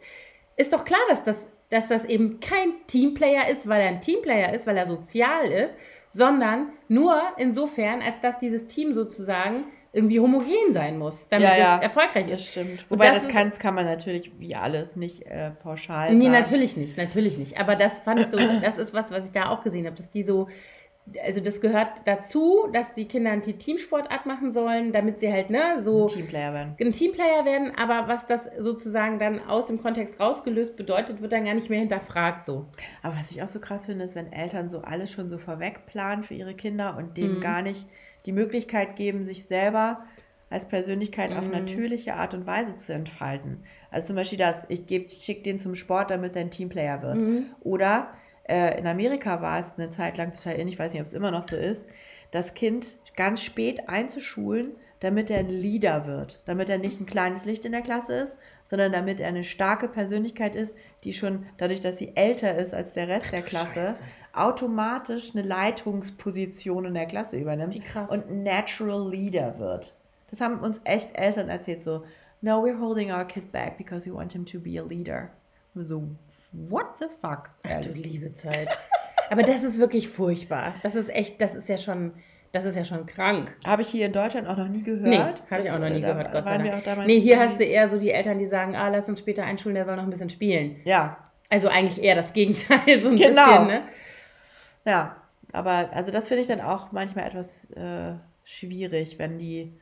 ist doch klar, dass das, dass das eben kein Teamplayer ist, weil er ein Teamplayer ist, weil er sozial ist, sondern nur insofern, als dass dieses Team sozusagen irgendwie homogen sein muss, damit Ja, ja, es erfolgreich das ist. stimmt. Wobei das das, kann, kann man natürlich wie alles nicht äh, pauschal Nee, sagen. natürlich nicht, natürlich nicht. Aber das fand ich so, das ist was, was ich da auch gesehen habe, dass die so, also das gehört dazu, dass die Kinder die Teamsportart machen sollen, damit sie halt, ne, so Teamplayer werden. ein Teamplayer werden, aber was das sozusagen dann aus dem Kontext rausgelöst bedeutet, wird dann gar nicht mehr hinterfragt so. Aber was ich auch so krass finde, ist, wenn Eltern so alles schon so vorweg planen für ihre Kinder und Mhm. denen gar nicht die Möglichkeit geben, sich selber als Persönlichkeit Mhm. auf natürliche Art und Weise zu entfalten. Also zum Beispiel das, ich gebe, schick den zum Sport, damit er ein Teamplayer wird. Mhm. Oder äh, in Amerika war es eine Zeit lang total ähnlich, ich weiß nicht, ob es immer noch so ist, das Kind ganz spät einzuschulen, damit er ein Leader wird. Damit er nicht ein kleines Licht in der Klasse ist, sondern damit er eine starke Persönlichkeit ist, die schon dadurch, dass sie älter ist als der Rest der du Klasse, Scheiße. Automatisch eine Leitungsposition in der Klasse übernimmt und ein Natural Leader wird. Das haben uns echt Eltern erzählt, so, no, we're holding our kid back because we want him to be a leader. Und so, what the fuck? Ach du liebe Zeit. Aber das ist wirklich furchtbar. Das ist echt, das ist ja schon, das ist ja schon krank. Habe ich hier in Deutschland auch noch nie gehört. Nee, habe ich auch noch nie da gehört, Gott sei Dank. Nee, hier hast du eher so die Eltern, die sagen, ah, lass uns später einschulen, der soll noch ein bisschen spielen. Ja, Also eigentlich eher das Gegenteil, so ein Genau. bisschen, ne? Ja. Aber also das finde ich dann auch manchmal etwas äh, schwierig, wenn die,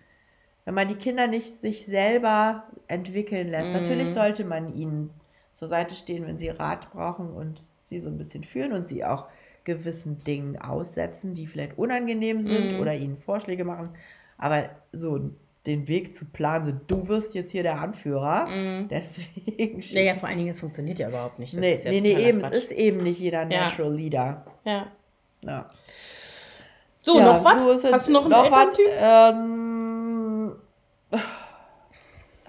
wenn man die Kinder nicht sich selber entwickeln lässt. Mhm. Natürlich sollte man ihnen zur Seite stehen, wenn sie Rat brauchen und sie so ein bisschen führen und sie auch gewissen Dingen aussetzen, die vielleicht unangenehm sind Mhm. oder ihnen Vorschläge machen. Aber so den Weg zu planen, so du wirst jetzt hier der Anführer, deswegen Mhm. Naja, vor allen Dingen, es funktioniert ja überhaupt nicht. Das Nee, ist ja nee, nee, eben. Quatsch. Es ist eben nicht jeder Ja. Natural Leader. Ja. Ja. So, ja, noch was? so. Hast du noch einen was? Elterntyp? Ähm,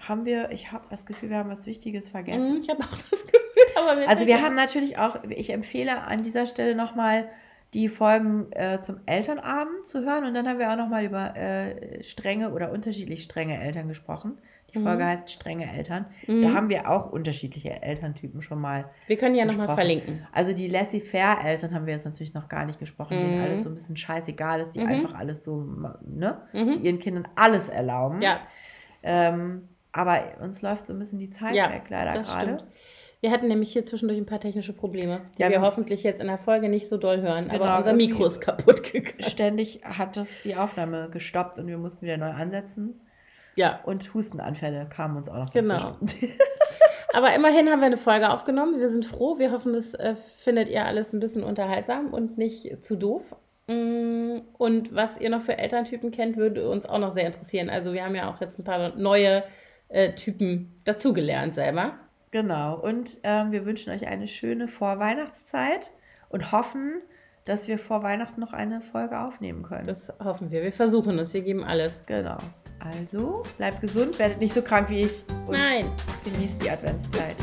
haben wir, ich habe das Gefühl, wir haben was Wichtiges vergessen. Mhm, Ich habe auch das Gefühl, aber mir Also wir haben natürlich auch, ich empfehle an dieser Stelle nochmal die Folgen äh, zum Elternabend zu hören und dann haben wir auch nochmal über äh, strenge oder unterschiedlich strenge Eltern gesprochen. Die Mhm. Folge heißt strenge Eltern. Da haben wir auch unterschiedliche Elterntypen schon mal Wir können ja nochmal verlinken. Also die Laissez-faire-Eltern haben wir jetzt natürlich noch gar nicht gesprochen, denen Mhm. alles so ein bisschen scheißegal ist, die Mhm. einfach alles so, ne, Mhm. die ihren Kindern alles erlauben. Ja, Ähm, aber uns läuft so ein bisschen die Zeit ja, weg, leider gerade. stimmt. Wir hatten nämlich hier zwischendurch ein paar technische Probleme, die Ja, wir hoffentlich jetzt in der Folge nicht so doll hören. Genau, aber unser Mikro ist kaputt gegangen. Ständig hat das die Aufnahme gestoppt und wir mussten wieder neu ansetzen. Ja, Und Hustenanfälle kamen uns auch noch Genau. dazwischen. aber immerhin haben wir eine Folge aufgenommen. Wir sind froh. Wir hoffen, das äh, findet ihr alles ein bisschen unterhaltsam und nicht zu doof. Mm, Und was ihr noch für Elterntypen kennt, würde uns auch noch sehr interessieren. Also wir haben ja auch jetzt ein paar neue äh, Typen dazugelernt selber. Genau. Und ähm, wir wünschen euch eine schöne Vorweihnachtszeit und hoffen, dass wir vor Weihnachten noch eine Folge aufnehmen können. Das hoffen wir. Wir versuchen es. Wir geben alles. Genau. Also, bleibt gesund, werdet nicht so krank wie ich und Nein. genießt die Adventszeit.